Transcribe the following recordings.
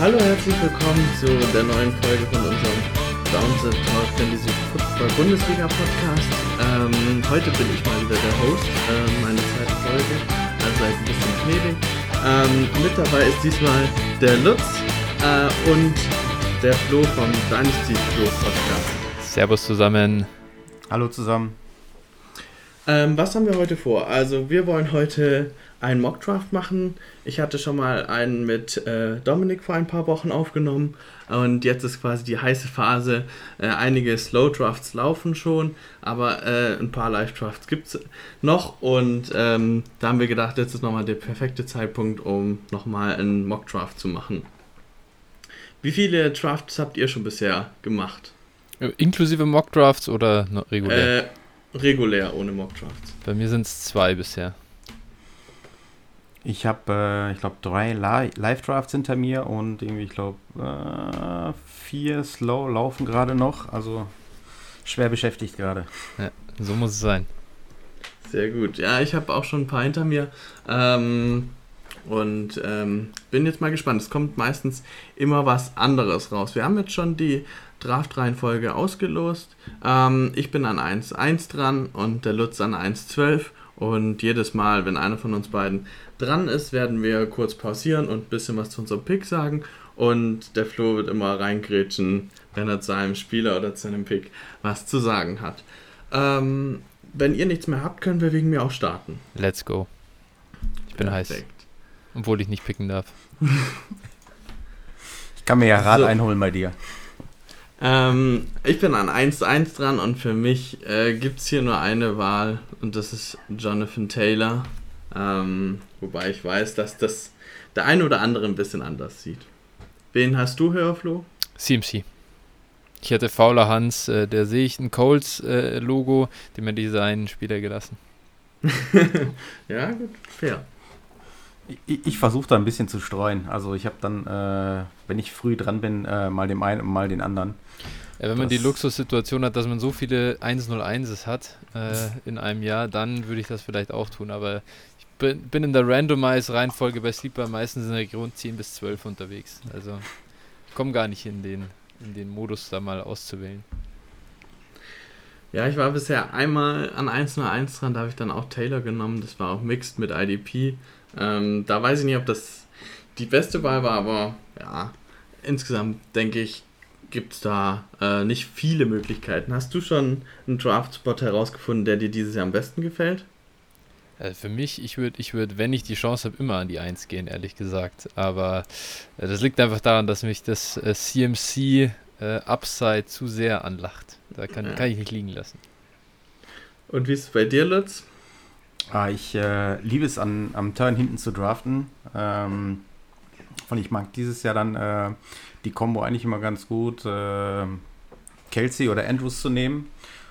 Hallo, herzlich willkommen zu der neuen Folge von unserem Downset Talk Fantasy Football Bundesliga Podcast. Ähm, heute bin ich mal wieder der Host, äh, meine zweite Folge, also ein bisschen gnädig. Ähm, mit dabei ist diesmal der Lutz äh, und der Flo vom Dynasty Flo Podcast. Servus zusammen. Hallo zusammen. Ähm, was haben wir heute vor? Also wir wollen heute einen Mockdraft machen. Ich hatte schon mal einen mit äh, Dominik vor ein paar Wochen aufgenommen und jetzt ist quasi die heiße Phase. Äh, einige Slow Drafts laufen schon, aber äh, ein paar Live Drafts gibt es noch und ähm, da haben wir gedacht, jetzt ist nochmal der perfekte Zeitpunkt, um nochmal einen Mockdraft zu machen. Wie viele Drafts habt ihr schon bisher gemacht? Inklusive Mockdrafts oder regulär? Regulär ohne Mockdrafts. Bei mir sind es zwei bisher. Ich habe, äh, ich glaube, drei Live-Drafts hinter mir und irgendwie, ich glaube, äh, vier Slow laufen gerade noch. Also schwer beschäftigt gerade. Ja, so muss es sein. Sehr gut. Ja, ich habe auch schon ein paar hinter mir. Ähm, und ähm, bin jetzt mal gespannt. Es kommt meistens immer was anderes raus. Wir haben jetzt schon die Draft-Reihenfolge ausgelost. Ähm, ich bin an 1.1 dran und der Lutz an 1.12. Und jedes Mal, wenn einer von uns beiden dran ist, werden wir kurz pausieren und ein bisschen was zu unserem Pick sagen. Und der Flo wird immer reingrätschen, wenn er zu einem Spieler oder zu einem Pick was zu sagen hat. Ähm, wenn ihr nichts mehr habt, können wir wegen mir auch starten. Let's go. Ich bin Perfekt. heiß. Obwohl ich nicht picken darf. ich kann mir ja Rat so. einholen bei dir. Ähm, ich bin an 1-1 dran und für mich äh, gibt es hier nur eine Wahl und das ist Jonathan Taylor. Ähm, wobei ich weiß, dass das der eine oder andere ein bisschen anders sieht. Wen hast du, Hörflo? CMC. Ich hätte Fauler Hans, äh, der sehe ich ein Colts-Logo, äh, dem hätte ich seinen Spieler gelassen. ja, gut, fair. Ich, ich versuche da ein bisschen zu streuen. Also ich habe dann, äh, wenn ich früh dran bin, äh, mal den einen und mal den anderen. Ja, wenn man die Luxussituation hat, dass man so viele 101s hat äh, in einem Jahr, dann würde ich das vielleicht auch tun. Aber ich bin, bin in der Randomize-Reihenfolge bei Sleeper meistens in der Region 10 bis 12 unterwegs. Also ich komme gar nicht in den, in den Modus, da mal auszuwählen. Ja, ich war bisher einmal an 101 dran, da habe ich dann auch Taylor genommen. Das war auch mixed mit IDP. Ähm, da weiß ich nicht, ob das die beste Wahl war, aber ja, insgesamt denke ich, gibt es da äh, nicht viele Möglichkeiten. Hast du schon einen Draft-Spot herausgefunden, der dir dieses Jahr am besten gefällt? Also für mich, ich würde, ich würd, wenn ich die Chance habe, immer an die 1 gehen, ehrlich gesagt. Aber äh, das liegt einfach daran, dass mich das äh, CMC äh, Upside zu sehr anlacht. Da kann, ja. kann ich nicht liegen lassen. Und wie ist es bei dir, Lutz? Ah, ich äh, liebe es, an, am Turn hinten zu draften. Ähm, und ich mag dieses Jahr dann äh, die Combo eigentlich immer ganz gut, äh, Kelsey oder Andrews zu nehmen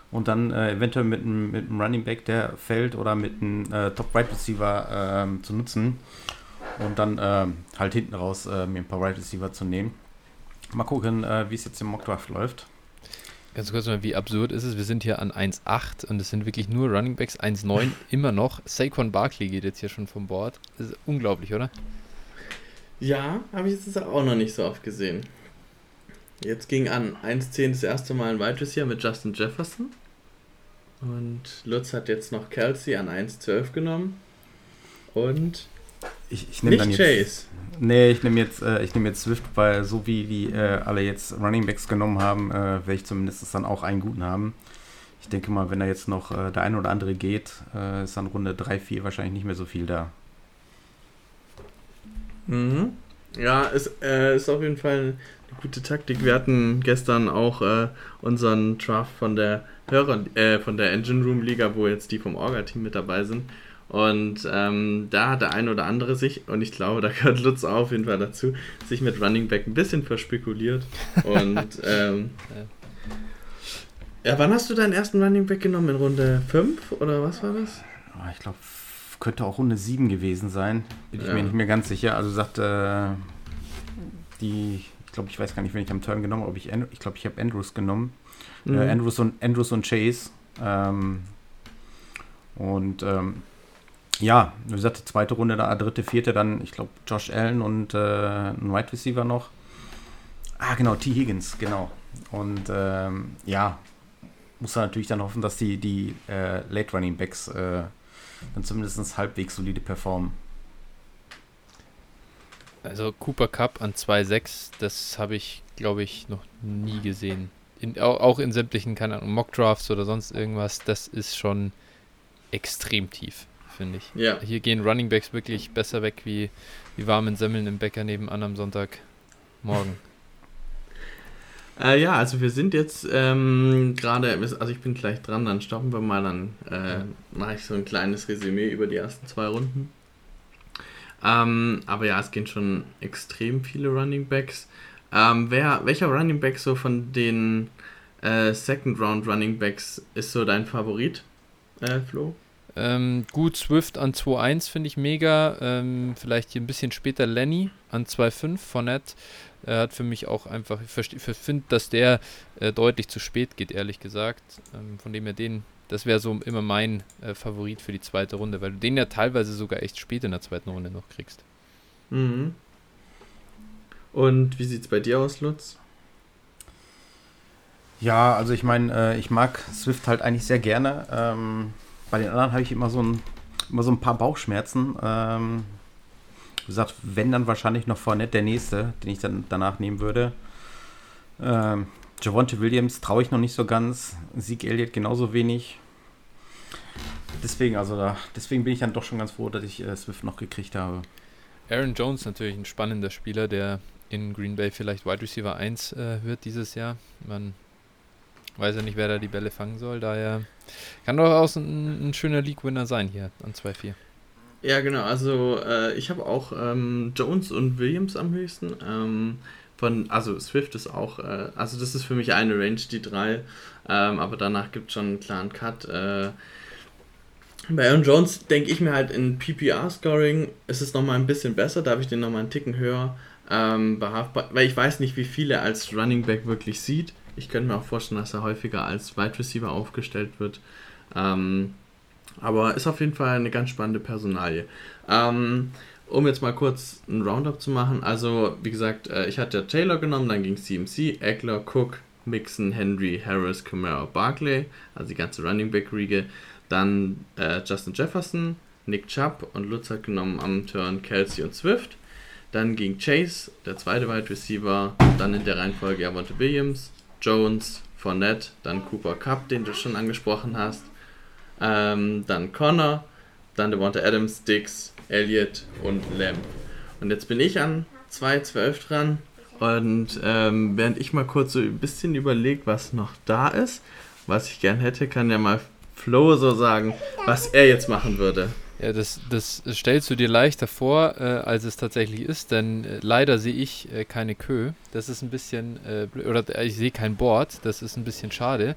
und dann äh, eventuell mit einem, mit Running Back, der fällt, oder mit einem äh, Top Right Receiver ähm, zu nutzen und dann ähm, halt hinten raus äh, mir ein paar Right Receiver zu nehmen. Mal gucken, wie es jetzt im Mock Draft läuft. Ganz kurz mal, wie absurd ist es? Wir sind hier an 1,8 und es sind wirklich nur Running Backs 1,9 immer noch. Saquon Barkley geht jetzt hier schon vom Board. Das ist unglaublich, oder? Ja, habe ich jetzt auch noch nicht so oft gesehen. Jetzt ging an 1,10 das erste Mal ein Wide Receiver mit Justin Jefferson. Und Lutz hat jetzt noch Kelsey an 1,12 genommen. Und ich, ich nehme dann jetzt, Chase. Nee, ich nehme jetzt, äh, nehm jetzt Swift, weil so wie die äh, alle jetzt Running Backs genommen haben, äh, werde ich zumindest dann auch einen guten haben. Ich denke mal, wenn da jetzt noch äh, der eine oder andere geht, äh, ist dann Runde 3, 4 wahrscheinlich nicht mehr so viel da. Mhm. Ja, es äh, ist auf jeden Fall eine gute Taktik. Wir hatten gestern auch äh, unseren Draft von der Hörer, äh, von der Engine Room Liga, wo jetzt die vom Orga-Team mit dabei sind. Und ähm, da hat der eine oder andere sich, und ich glaube, da gehört Lutz auf jeden Fall dazu, sich mit Running Back ein bisschen verspekuliert. Und ähm, ja, wann hast du deinen ersten Running Back genommen? In Runde 5 oder was war das? Ah, ich glaube, könnte auch Runde 7 gewesen sein. Bin ich ja. mir nicht mehr ganz sicher. Also sagt äh, die, ich glaube, ich weiß gar nicht, wen ich am Turn genommen habe. Ich, ich glaube, ich habe Andrews genommen. Äh, mhm. Äh, Andrews, und, Andrews und Chase. Ähm, und ähm, ja, wie gesagt, die zweite Runde, da dritte, vierte, dann, ich glaube, Josh Allen und äh, ein Wide Receiver noch. Ah, genau, T. Higgins, genau. Und ähm, ja, muss man natürlich dann hoffen, dass die, die äh, Late Running Backs äh, dann zumindest halbwegs solide performen. Also Cooper Cup an 2,6, das habe ich, glaube ich, noch nie gesehen. In, auch, auch, in sämtlichen, keine Ahnung, Mockdrafts oder sonst irgendwas, das ist schon extrem tief, finde ich. Ja. Hier gehen Running Backs wirklich besser weg wie, wie warmen Semmeln im Bäcker nebenan am Sonntagmorgen. Äh, ja, also wir sind jetzt ähm, gerade, also ich bin gleich dran, dann stoppen wir mal, dann äh, mache ich so ein kleines Resümee über die ersten zwei Runden. Ähm, aber ja, es gehen schon extrem viele Running Backs. Ähm, wer, welcher Running Back so von den äh, Second Round Running Backs ist so dein Favorit, äh, Flo? Ähm, gut, Swift an 2-1 finde ich mega. Ähm, vielleicht hier ein bisschen später Lenny an 2-5 Fournette. Er hat für mich auch einfach, ich finde, dass der äh, deutlich zu spät geht, ehrlich gesagt. Ähm, von dem her den, das wäre so immer mein äh, Favorit für die zweite Runde, weil du den ja teilweise sogar echt spät in der zweiten Runde noch kriegst. Mhm. Und wie sieht es bei dir aus, Lutz? Ja, also ich meine, äh, ich mag Swift halt eigentlich sehr gerne. Ähm, bei den anderen habe ich immer so ein, immer so ein paar Bauchschmerzen. Ähm, wie gesagt, wenn dann wahrscheinlich noch Fournette der nächste, den ich dann danach nehmen würde. Ähm, Javonte Williams traue ich noch nicht so ganz. Sieg Elliott genauso wenig. Deswegen, also da, deswegen bin ich dann doch schon ganz froh, dass ich äh, Swift noch gekriegt habe. Aaron Jones natürlich ein spannender Spieler, der in Green Bay vielleicht Wide Receiver 1 äh, wird dieses Jahr. Man weiß ja nicht, wer da die Bälle fangen soll. Daher kann durchaus ein, ein schöner League-Winner sein hier an 2-4. Ja, genau. Also äh, ich habe auch ähm, Jones und Williams am höchsten. Ähm, von, also Swift ist auch, äh, also das ist für mich eine Range, die drei. Ähm, aber danach gibt es schon einen klaren Cut. Äh, bei Aaron Jones denke ich mir halt in PPR-Scoring ist es nochmal ein bisschen besser, da habe ich den nochmal einen Ticken höher ähm, behaftbar, weil ich weiß nicht, wie viele er als Running Back wirklich sieht. Ich könnte mir auch vorstellen, dass er häufiger als Wide Receiver aufgestellt wird. Ähm, aber ist auf jeden Fall eine ganz spannende Personalie. Ähm, um jetzt mal kurz ein Roundup zu machen. Also, wie gesagt, äh, ich hatte Taylor genommen, dann ging CMC, Eckler, Cook, Mixon, Henry, Harris, Camara, Barkley, also die ganze Running Back Riege. Dann äh, Justin Jefferson, Nick Chubb und Lutz hat genommen am Turn Kelsey und Swift. Dann ging Chase, der zweite Wide Receiver, dann in der Reihenfolge Javonte Williams, Jones, Fournette, dann Cooper Cup, den du schon angesprochen hast, ähm, dann Connor, dann Devonta Adams, Dix, Elliott und Lamb. Und jetzt bin ich an 2.12 dran und ähm, während ich mal kurz so ein bisschen überlege, was noch da ist, was ich gern hätte, kann ja mal Flo so sagen, was er jetzt machen würde. Ja, das, das stellst du dir leichter vor, äh, als es tatsächlich ist, denn äh, leider sehe ich äh, keine Kö. Das ist ein bisschen, äh, oder äh, ich sehe kein Board, das ist ein bisschen schade.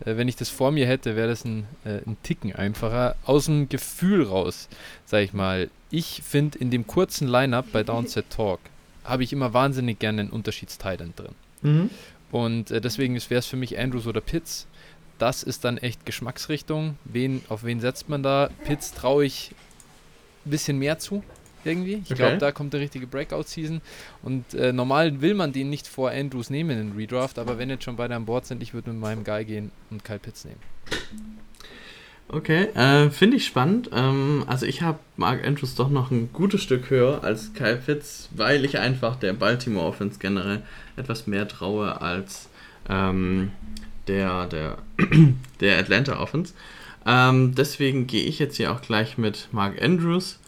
Äh, wenn ich das vor mir hätte, wäre das ein, ein Ticken einfacher. Aus dem Gefühl raus, sage ich mal, ich finde in dem kurzen Line-Up bei Downset Talk, habe ich immer wahnsinnig gerne einen Unterschiedsteil drin. Mhm. Und deswegen wäre es für mich Andrews oder Pitts das ist dann echt Geschmacksrichtung. Wen, auf wen setzt man da? Pitts traue ich ein bisschen mehr zu, irgendwie. Ich okay. glaube, da kommt der richtige Breakout-Season. Und äh, normal will man den nicht vor Andrews nehmen in den Redraft, aber wenn jetzt schon beide an Bord sind, ich würde mit meinem Guy gehen und Kyle Pitts nehmen. Okay, äh, finde ich spannend. Ähm, also ich habe Mark Andrews doch noch ein gutes Stück höher als Kyle Pitts, weil ich einfach der Baltimore Offense generell etwas mehr traue als ähm, der, der, der Atlanta Offense. Ähm, deswegen gehe ich jetzt hier auch gleich mit Mark Andrews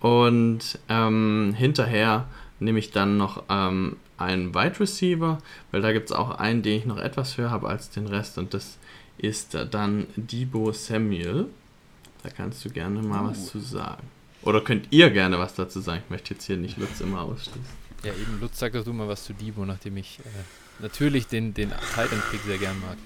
und ähm, hinterher nehme ich dann noch ähm, einen Wide Receiver, weil da gibt es auch einen, den ich noch etwas höher habe als den Rest und das ist dann Debo Samuel. Da kannst du gerne mal uh. was zu sagen. Oder könnt ihr gerne was dazu sagen? Ich möchte jetzt hier nicht Lutz immer ausschließen. Ja, eben, Lutz, sag doch du mal was zu Debo, nachdem ich äh, natürlich den, den Titan-Pick sehr gern mag.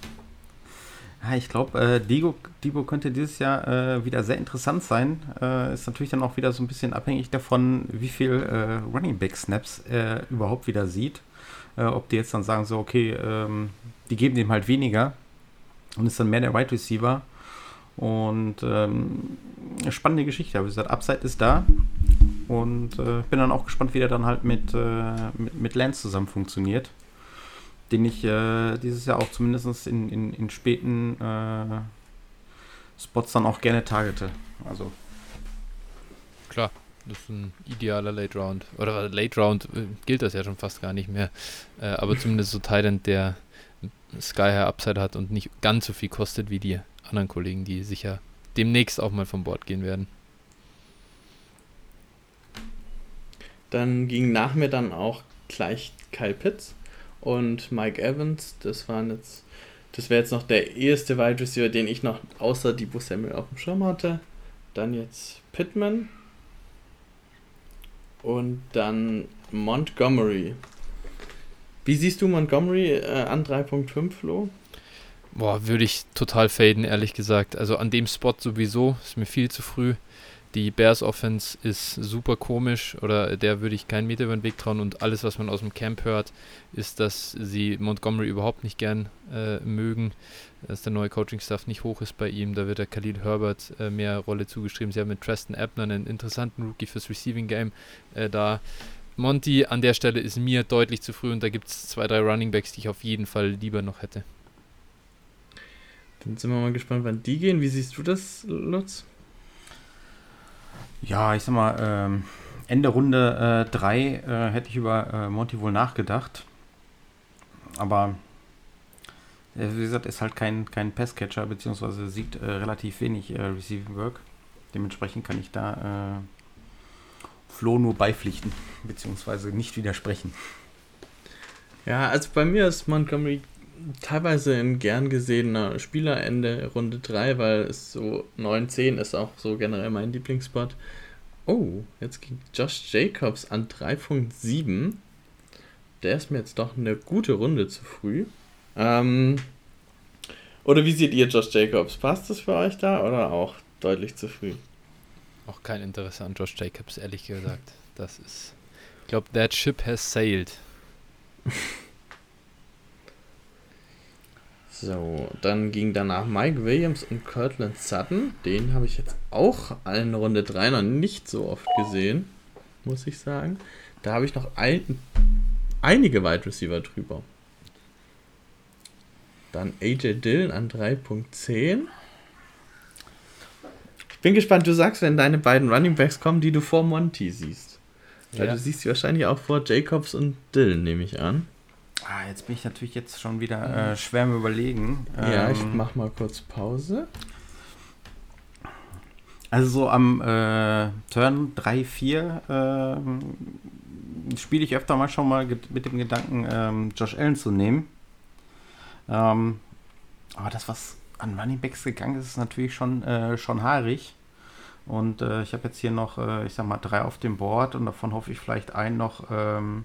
Ja, ich glaube, äh, Debo, Debo könnte dieses Jahr äh, wieder sehr interessant sein. Äh, ist natürlich dann auch wieder so ein bisschen abhängig davon, wie viel äh, Running Back Snaps er überhaupt wieder sieht. Äh, ob die jetzt dann sagen, so, okay, ähm, die geben dem halt weniger und ist dann mehr der Wide Receiver. Und ähm, spannende Geschichte. Aber wie gesagt, Upside ist da. Und äh, bin dann auch gespannt, wie der dann halt mit, mit, mit Lance zusammen funktioniert. Den ich äh, dieses Jahr auch zumindest in, in, in späten äh, Spots dann auch gerne targete. Also. Klar, das ist ein idealer Late Round. Oder Late Round äh, gilt das ja schon fast gar nicht mehr. Äh, aber zumindest so Thailand, der Sky High Upside hat und nicht ganz so viel kostet wie die anderen Kollegen, die sicher demnächst auch mal vom Bord gehen werden. Dann ging nach mir dann auch gleich Kyle Pitts und Mike Evans. Das waren jetzt, das wäre jetzt noch der erste Wide Receiver, den ich noch außer Debo Samuel auf dem Schirm hatte. Dann jetzt Pittman und dann Montgomery. Wie siehst du Montgomery äh, an 3.5, Flo? Boah, würde ich total faden, ehrlich gesagt. Also an dem Spot sowieso, ist mir viel zu früh. Die Bears Offense ist super komisch oder der würde ich keinen Meter über den Weg trauen und alles, was man aus dem Camp hört, ist, dass sie Montgomery überhaupt nicht gern äh, mögen, dass der neue Coaching-Staff nicht hoch ist bei ihm, da wird der Khalil Herbert äh, mehr Rolle zugeschrieben. Sie haben mit Treston Ebner einen interessanten Rookie fürs Receiving Game äh, da. Monty an der Stelle ist mir deutlich zu früh und da gibt es zwei, drei Running Backs, die ich auf jeden Fall lieber noch hätte. Dann sind wir mal gespannt, wann die gehen. Wie siehst du das, Lutz? Ja, ich sag mal, ähm, Ende Runde 3 äh, äh, hätte ich über äh, Monty wohl nachgedacht. Aber äh, wie gesagt, ist halt kein, kein Passcatcher, beziehungsweise sieht äh, relativ wenig äh, Receiving Work. Dementsprechend kann ich da Flo nur beipflichten, beziehungsweise nicht widersprechen. Ja, also bei mir ist Montgomery teilweise ein gern gesehener Spieler Ende Runde 3, weil es so 9-10 ist auch so generell mein Lieblingsspot. Oh, jetzt ging Josh Jacobs an 3.7. Der ist mir jetzt doch eine gute Runde zu früh. Ähm, oder wie seht ihr Josh Jacobs? Passt das für euch da oder auch deutlich zu früh? Auch kein Interesse an Josh Jacobs, ehrlich gesagt. Das ist. Ich glaube, that ship has sailed. So, dann ging danach Mike Williams und Cortland Sutton. Den habe ich jetzt auch in Runde 3 noch nicht so oft gesehen, muss ich sagen. Da habe ich noch ein, einige Wide Receiver drüber. Dann AJ Dillon an 3.10. Ich bin gespannt, du sagst, wenn deine beiden Running Backs kommen, die du vor Monty siehst. Weil ja. du siehst sie wahrscheinlich auch vor Jacobs und Dillon, nehme ich an. Ah, jetzt bin ich natürlich jetzt schon wieder äh, schwer im Überlegen. Ja, ähm, ich mach mal kurz Pause. Also so am äh, Turn 3, 4 äh, spiele ich öfter mal schon mal mit dem Gedanken, ähm, Josh Allen zu nehmen. Ähm, aber das, was an Running Backs gegangen ist, ist natürlich schon, äh, schon haarig. Und äh, ich habe jetzt hier noch, äh, ich sag mal, drei auf dem Board und davon hoffe ich vielleicht einen noch ähm,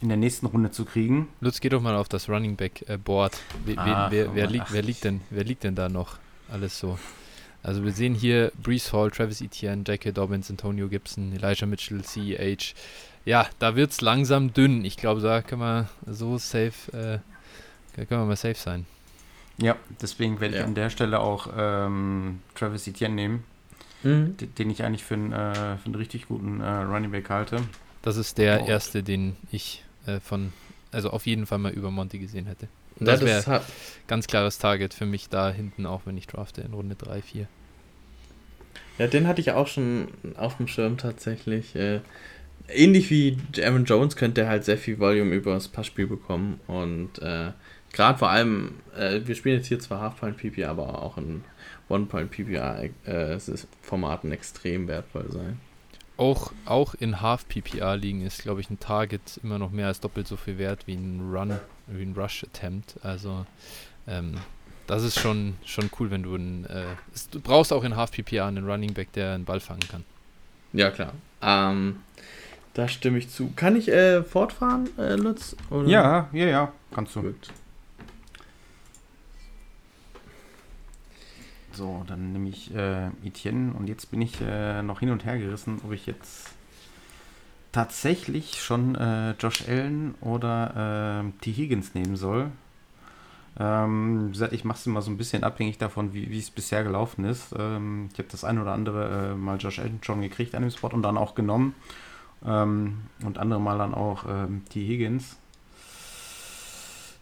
in der nächsten Runde zu kriegen. Lutz, geh doch mal auf das Running Back Board. We, wer, wer, liegt, wer, liegt denn, wer liegt denn da noch alles so? Also wir sehen hier Brees Hall, Travis Etienne, J.K. Dobbins, Antonio Gibson, Elijah Mitchell, CEH. Ja, da wird es langsam dünn. Ich glaube, da können wir so safe, äh, können wir mal safe sein. Ja, deswegen werde ich an der Stelle auch ähm, Travis Etienne nehmen, mhm. den ich eigentlich für einen, äh, für einen richtig guten äh, Running Back halte. Das ist der oh. erste, den ich äh, von, also auf jeden Fall mal über Monty gesehen hätte. Und das wäre ganz klares Target für mich da hinten, auch wenn ich drafte in Runde 3, 4. Ja, den hatte ich auch schon auf dem Schirm tatsächlich. Äh, ähnlich wie Aaron Jones könnte er halt sehr viel Volume über das Passspiel bekommen und äh, gerade vor allem, äh, wir spielen jetzt hier zwar Half-Point-PPR, aber auch in One-Point-PPR-Formaten äh, extrem wertvoll sein auch, auch in Half-PPR liegen ist, glaube ich, ein Target immer noch mehr als doppelt so viel wert wie ein Run, wie ein Rush-Attempt. Also ähm, das ist schon, schon cool, wenn du ein, äh, du brauchst auch in Half-PPR einen Running Back, der einen Ball fangen kann. Ja, klar. Ähm, da stimme ich zu. Kann ich äh, fortfahren, äh, Lutz? Oder? Ja, ja, ja, kannst du. Gut. So, dann nehme ich äh, Etienne und jetzt bin ich äh, noch hin und her gerissen, ob ich jetzt tatsächlich schon äh, Josh Allen oder äh, T. Higgins nehmen soll. Ähm, ich mache es immer so ein bisschen abhängig davon, wie es bisher gelaufen ist. Ähm, ich habe das ein oder andere äh, mal Josh Allen schon gekriegt an dem Spot und dann auch genommen. Ähm, und andere Mal dann auch ähm, T. Higgins.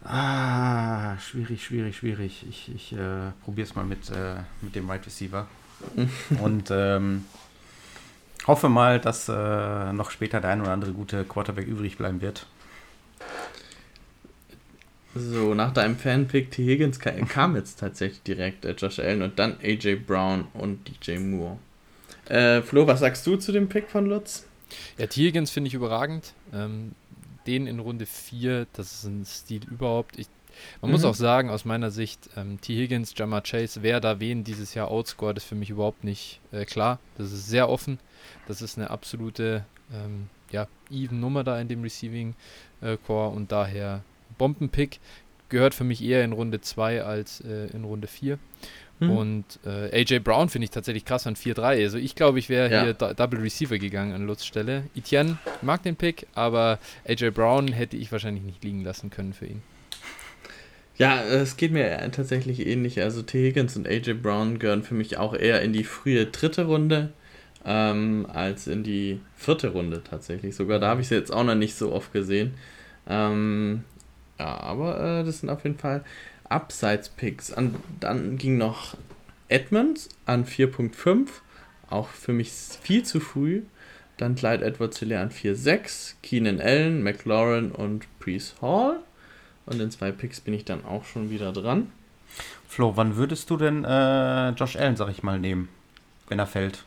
Ah, schwierig, schwierig, schwierig. Ich, ich äh, probiere es mal mit, äh, mit dem Wide right Receiver. Und ähm, hoffe mal, dass äh, noch später der ein oder andere gute Quarterback übrig bleiben wird. So, nach deinem Fanpick T. Higgins kam jetzt tatsächlich direkt äh, Josh Allen und dann AJ Brown und DJ Moore. Äh, Flo, was sagst du zu dem Pick von Lutz? Ja, T. Higgins finde ich überragend. Ähm, den in Runde 4, das ist ein Stil überhaupt. Ich, man mhm. muss auch sagen, aus meiner Sicht, ähm, T. Higgins, Jamar Chase, wer da wen dieses Jahr outscored, ist für mich überhaupt nicht äh, klar. Das ist sehr offen. Das ist eine absolute ähm, ja, even Nummer da in dem Receiving äh, Core und daher Bombenpick. Gehört für mich eher in Runde 2 als äh, in Runde 4. Mhm. Und äh, AJ Brown finde ich tatsächlich krass an 4-3. Also ich glaube, ich wäre ja. hier Double Receiver gegangen an Lutz Stelle. Etienne mag den Pick, aber AJ Brown hätte ich wahrscheinlich nicht liegen lassen können für ihn. Ja, es geht mir tatsächlich ähnlich. Also T. Higgins und AJ Brown gehören für mich auch eher in die frühe dritte Runde ähm, als in die vierte Runde tatsächlich. Sogar da habe ich sie jetzt auch noch nicht so oft gesehen. Ähm, ja, aber äh, das sind auf jeden Fall Abseits-Picks. Dann ging noch Edmonds an 4.5. Auch für mich viel zu früh. Dann Clyde Edwards Hilaire an 4.6. Keenan Allen, McLaurin und Priest Hall. Und in zwei Picks bin ich dann auch schon wieder dran. Flo, wann würdest du denn äh, Josh Allen, sag ich mal, nehmen, wenn er fällt?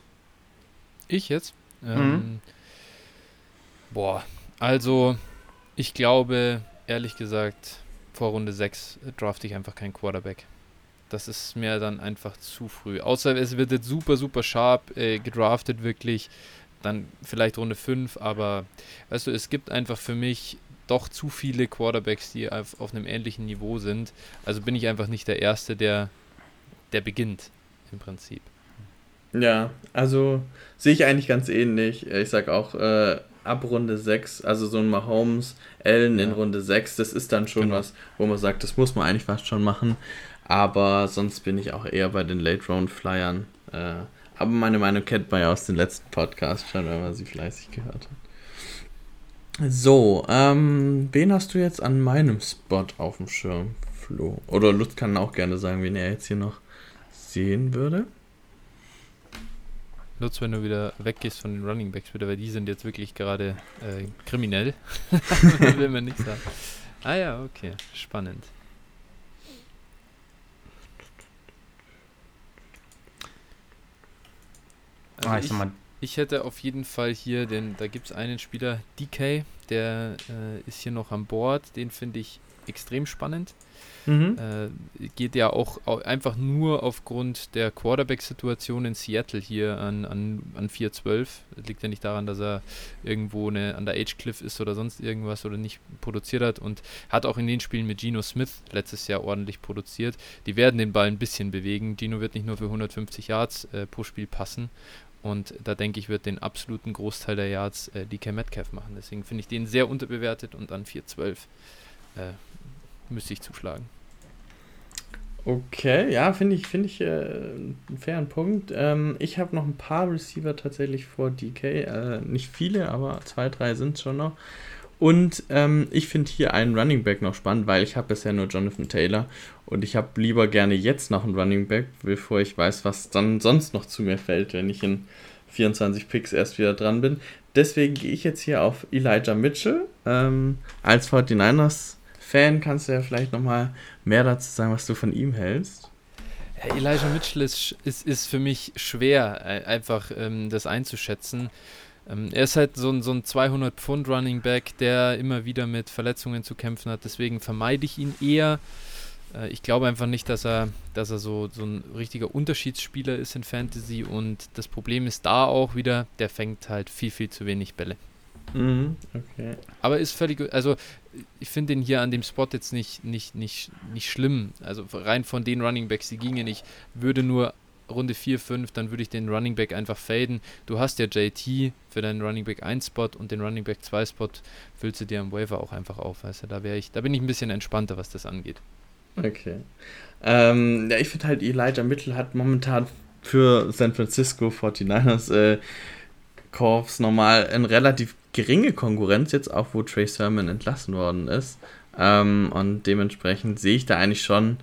Ich jetzt? Mhm. Ähm, boah, also ich glaube, ehrlich gesagt, vor Runde 6 draft ich einfach keinen Quarterback. Das ist mir dann einfach zu früh. Außer es wird jetzt super, super sharp äh, gedraftet, wirklich. Dann vielleicht Runde 5, aber weißt du, es gibt einfach für mich doch zu viele Quarterbacks, die auf, auf einem ähnlichen Niveau sind. Also bin ich einfach nicht der Erste, der, der beginnt, im Prinzip. Ja, also sehe ich eigentlich ganz ähnlich. Ich sag auch, äh, ab Runde 6, also so ein Mahomes, Allen ja. in Runde 6, das ist dann schon genau. was, wo man sagt, das muss man eigentlich fast schon machen. Aber sonst bin ich auch eher bei den Late Round Flyern. Äh, aber meine Meinung kennt man ja aus den letzten Podcasts schon, wenn man sie fleißig gehört hat. So, ähm, wen hast du jetzt an meinem Spot auf dem Schirm, Flo? Oder Lutz kann auch gerne sagen, wen er jetzt hier noch sehen würde. Lutz, wenn du wieder weggehst von den Running Backs bitte, weil die sind jetzt wirklich gerade äh, kriminell. will man nicht sagen. Ah ja, okay. Spannend. Also ah, ich, ich, hätte auf jeden Fall hier, denn da gibt es einen Spieler, DK, der äh, ist hier noch an Bord. Den finde ich extrem spannend. Mhm. Äh, geht ja auch einfach nur aufgrund der Quarterback-Situation in Seattle hier an, an, an 4-12. Das liegt ja nicht daran, dass er irgendwo eine, an der Age-Cliff ist oder sonst irgendwas oder nicht produziert hat und hat auch in den Spielen mit Gino Smith letztes Jahr ordentlich produziert. Die werden den Ball ein bisschen bewegen. Gino wird nicht nur für 150 Yards äh, pro Spiel passen und da denke ich, wird den absoluten Großteil der Yards äh, DK Metcalf machen. Deswegen finde ich den sehr unterbewertet und an 4-12 äh, müsste ich zuschlagen. Okay, ja, finde ich, finde ich äh, einen fairen Punkt. Ähm, ich habe noch ein paar Receiver tatsächlich vor DK. Äh, nicht viele, aber zwei, drei sind schon noch. Und ähm, ich finde hier einen Running Back noch spannend, weil ich habe bisher nur Jonathan Taylor und ich habe lieber gerne jetzt noch einen Running Back, bevor ich weiß, was dann sonst noch zu mir fällt, wenn ich in 24 Picks erst wieder dran bin. Deswegen gehe ich jetzt hier auf Elijah Mitchell ähm, als 49ers Fan kannst du ja vielleicht nochmal mehr dazu sagen, was du von ihm hältst. Ja, Elijah Mitchell ist, ist, ist für mich schwer, äh, einfach ähm, das einzuschätzen. Ähm, er ist halt so ein, so ein 200 Pfund Running Back, der immer wieder mit Verletzungen zu kämpfen hat. Deswegen vermeide ich ihn eher. Äh, ich glaube einfach nicht, dass er, dass er so, so ein richtiger Unterschiedsspieler ist in Fantasy. Und das Problem ist da auch wieder, der fängt halt viel, viel zu wenig Bälle. Mhm, okay. Aber ist völlig, also ich finde den hier an dem Spot jetzt nicht, nicht, nicht, nicht schlimm. Also rein von den Running Backs, die gingen. Ich würde nur Runde 4, 5, dann würde ich den Running Back einfach faden. Du hast ja JT für deinen Running Back 1 Spot und den Running Back 2 Spot füllst du dir am Waiver auch einfach auf. Weißt du, da wäre ich, da bin ich ein bisschen entspannter, was das angeht. Okay. Ähm, ja, ich finde halt, Elijah Mitchell hat momentan für San Francisco 49ers äh, Corps normal eine relativ geringe Konkurrenz, jetzt auch wo Trey Sermon entlassen worden ist. Ähm, und dementsprechend sehe ich da eigentlich schon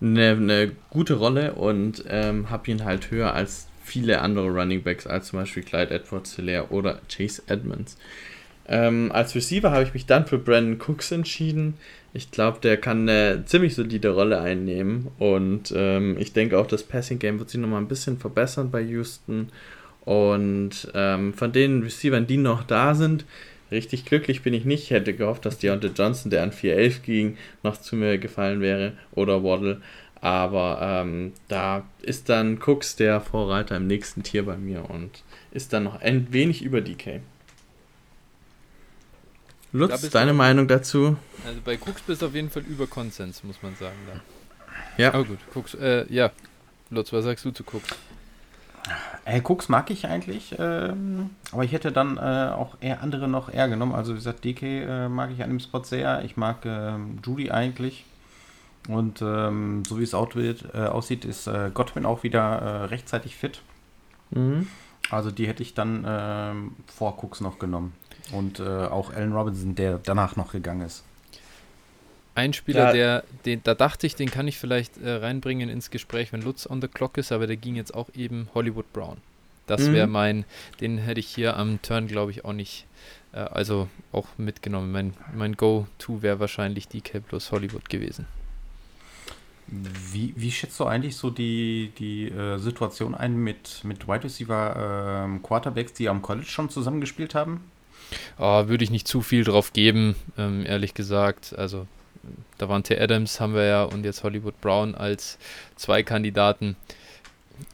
eine, eine gute Rolle und ähm, habe ihn halt höher als viele andere Running Backs, als zum Beispiel Clyde Edwards Hilaire oder Chase Edmonds. Ähm, als Receiver habe ich mich dann für Brandon Cooks entschieden. Ich glaube, der kann eine ziemlich solide Rolle einnehmen und ähm, ich denke auch, das Passing Game wird sich nochmal ein bisschen verbessern bei Houston. Und ähm, von den Receivern, die noch da sind, richtig glücklich bin ich nicht. Ich hätte gehofft, dass Deontay Johnson, der an 4-11 ging, noch zu mir gefallen wäre oder Waddle. Aber ähm, da ist dann Cooks der Vorreiter im nächsten Tier bei mir und ist dann noch ein wenig über DK. Lutz, deine Meinung dazu? Also bei Cooks bist du auf jeden Fall über Konsens, muss man sagen. Da. Ja. Aber gut, Cooks, äh, ja. Lutz, was sagst du zu Cooks? Hey, Cooks mag ich eigentlich, ähm, aber ich hätte dann äh, auch eher andere noch eher genommen. Also wie gesagt, DK äh, mag ich an dem Spot sehr. Ich mag ähm, Judy eigentlich. Und ähm, so wie es äh, aussieht, ist äh, Godwin auch wieder äh, rechtzeitig fit. Mhm. Also die hätte ich dann ähm, vor Cooks noch genommen. Und äh, auch Allen Robinson, der danach noch gegangen ist. Ein Spieler, ja. der, den, da dachte ich, den kann ich vielleicht äh, reinbringen ins Gespräch, wenn Lutz on the clock ist, aber der ging jetzt auch eben Hollywood Brown. Das mhm. wäre mein, den hätte ich hier am Turn, glaube ich, auch nicht, äh, also auch mitgenommen. Mein, mein Go-To wäre wahrscheinlich DK plus Hollywood gewesen. Wie, wie schätzt du eigentlich so die, die äh, Situation ein mit, mit Wide Receiver ähm, Quarterbacks, die am College schon zusammengespielt haben? Oh, würde ich nicht zu viel drauf geben, ähm, ehrlich gesagt. Also da waren T. Adams, haben wir ja, und jetzt Hollywood Brown als zwei Kandidaten.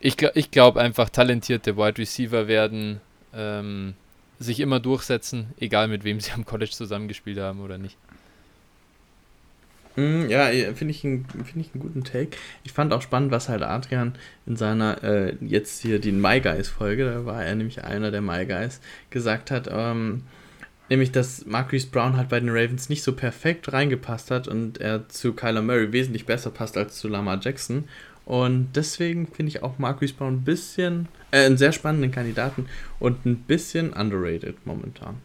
Ich, ich glaube einfach, talentierte Wide Receiver werden ähm, sich immer durchsetzen, egal mit wem sie am College zusammengespielt haben oder nicht. Mm, ja, finde ich, find ich einen guten Take. Ich fand auch spannend, was halt Adrian in seiner, äh, jetzt hier die My Guys Folge, da war er nämlich einer der My Guys, gesagt hat, ähm, nämlich, dass Marquise Brown halt bei den Ravens nicht so perfekt reingepasst hat und er zu Kyler Murray wesentlich besser passt als zu Lamar Jackson. Und deswegen finde ich auch Marquise Brown ein bisschen, äh, einen sehr spannenden Kandidaten und ein bisschen underrated momentan.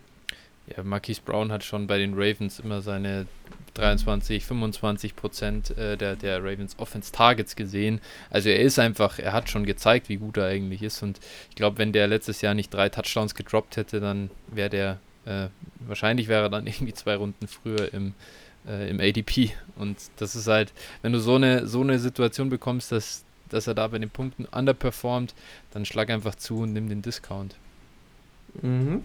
Ja, Marquise Brown hat schon bei den Ravens immer seine 23, 25 Prozent äh, der, der Ravens Offense Targets gesehen. Also er ist einfach, er hat schon gezeigt, wie gut er eigentlich ist. Und ich glaube, wenn der letztes Jahr nicht drei Touchdowns gedroppt hätte, dann wäre der, äh, wahrscheinlich wäre er dann irgendwie zwei Runden früher im, äh, im ADP. Und das ist halt, wenn du so eine, so eine Situation bekommst, dass, dass er da bei den Punkten underperformt, dann schlag einfach zu und nimm den Discount. Mhm.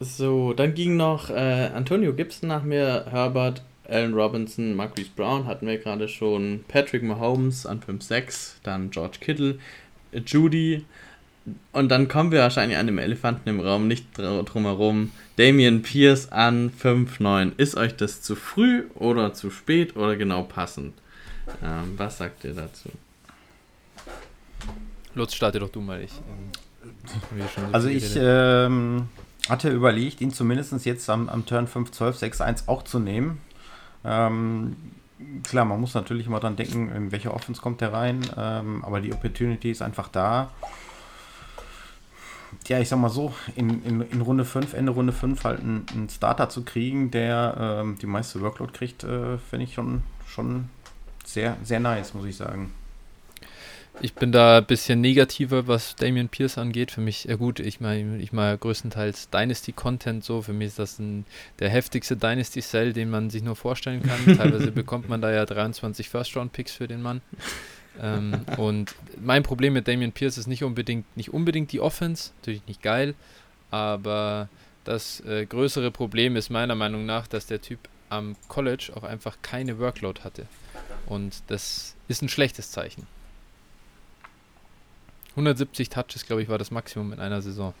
So, dann ging noch äh, Antonio Gibson nach mir, Herbert, Allen Robinson, Marquise Brown hatten wir gerade schon, Patrick Mahomes an 5-6, dann George Kittle, Judy und dann kommen wir wahrscheinlich an dem Elefanten im Raum nicht drumherum. Damian Pierce an 5-9. Ist euch das zu früh oder zu spät oder genau passend? Ähm, was sagt ihr dazu? Lutz, starte doch du mal. Ich, ähm, so also ich ähm, hatte überlegt, ihn zumindest jetzt am, am Turn 5, 12, 6, 1 auch zu nehmen. Ähm, klar, man muss natürlich immer dran denken, in welche Offense kommt er rein, ähm, aber die Opportunity ist einfach da. Ja, ich sag mal so, in, in, in Runde 5, Ende Runde 5 halt einen, einen Starter zu kriegen, der ähm, die meiste Workload kriegt, äh, finde ich schon, schon sehr, sehr nice, muss ich sagen. Ich bin da ein bisschen negativer, was Damian Pierce angeht. Für mich, ja gut, ich meine, ich meine größtenteils Dynasty-Content so. Für mich ist das ein, der heftigste Dynasty-Sell, den man sich nur vorstellen kann. Teilweise bekommt man da ja 23 First-Round-Picks für den Mann. Ähm, und mein Problem mit Damian Pierce ist nicht unbedingt, nicht unbedingt die Offense, natürlich nicht geil, aber das äh, größere Problem ist meiner Meinung nach, dass der Typ am College auch einfach keine Workload hatte. Und das ist ein schlechtes Zeichen. 170 Touches, glaube ich, war das Maximum in einer Saison.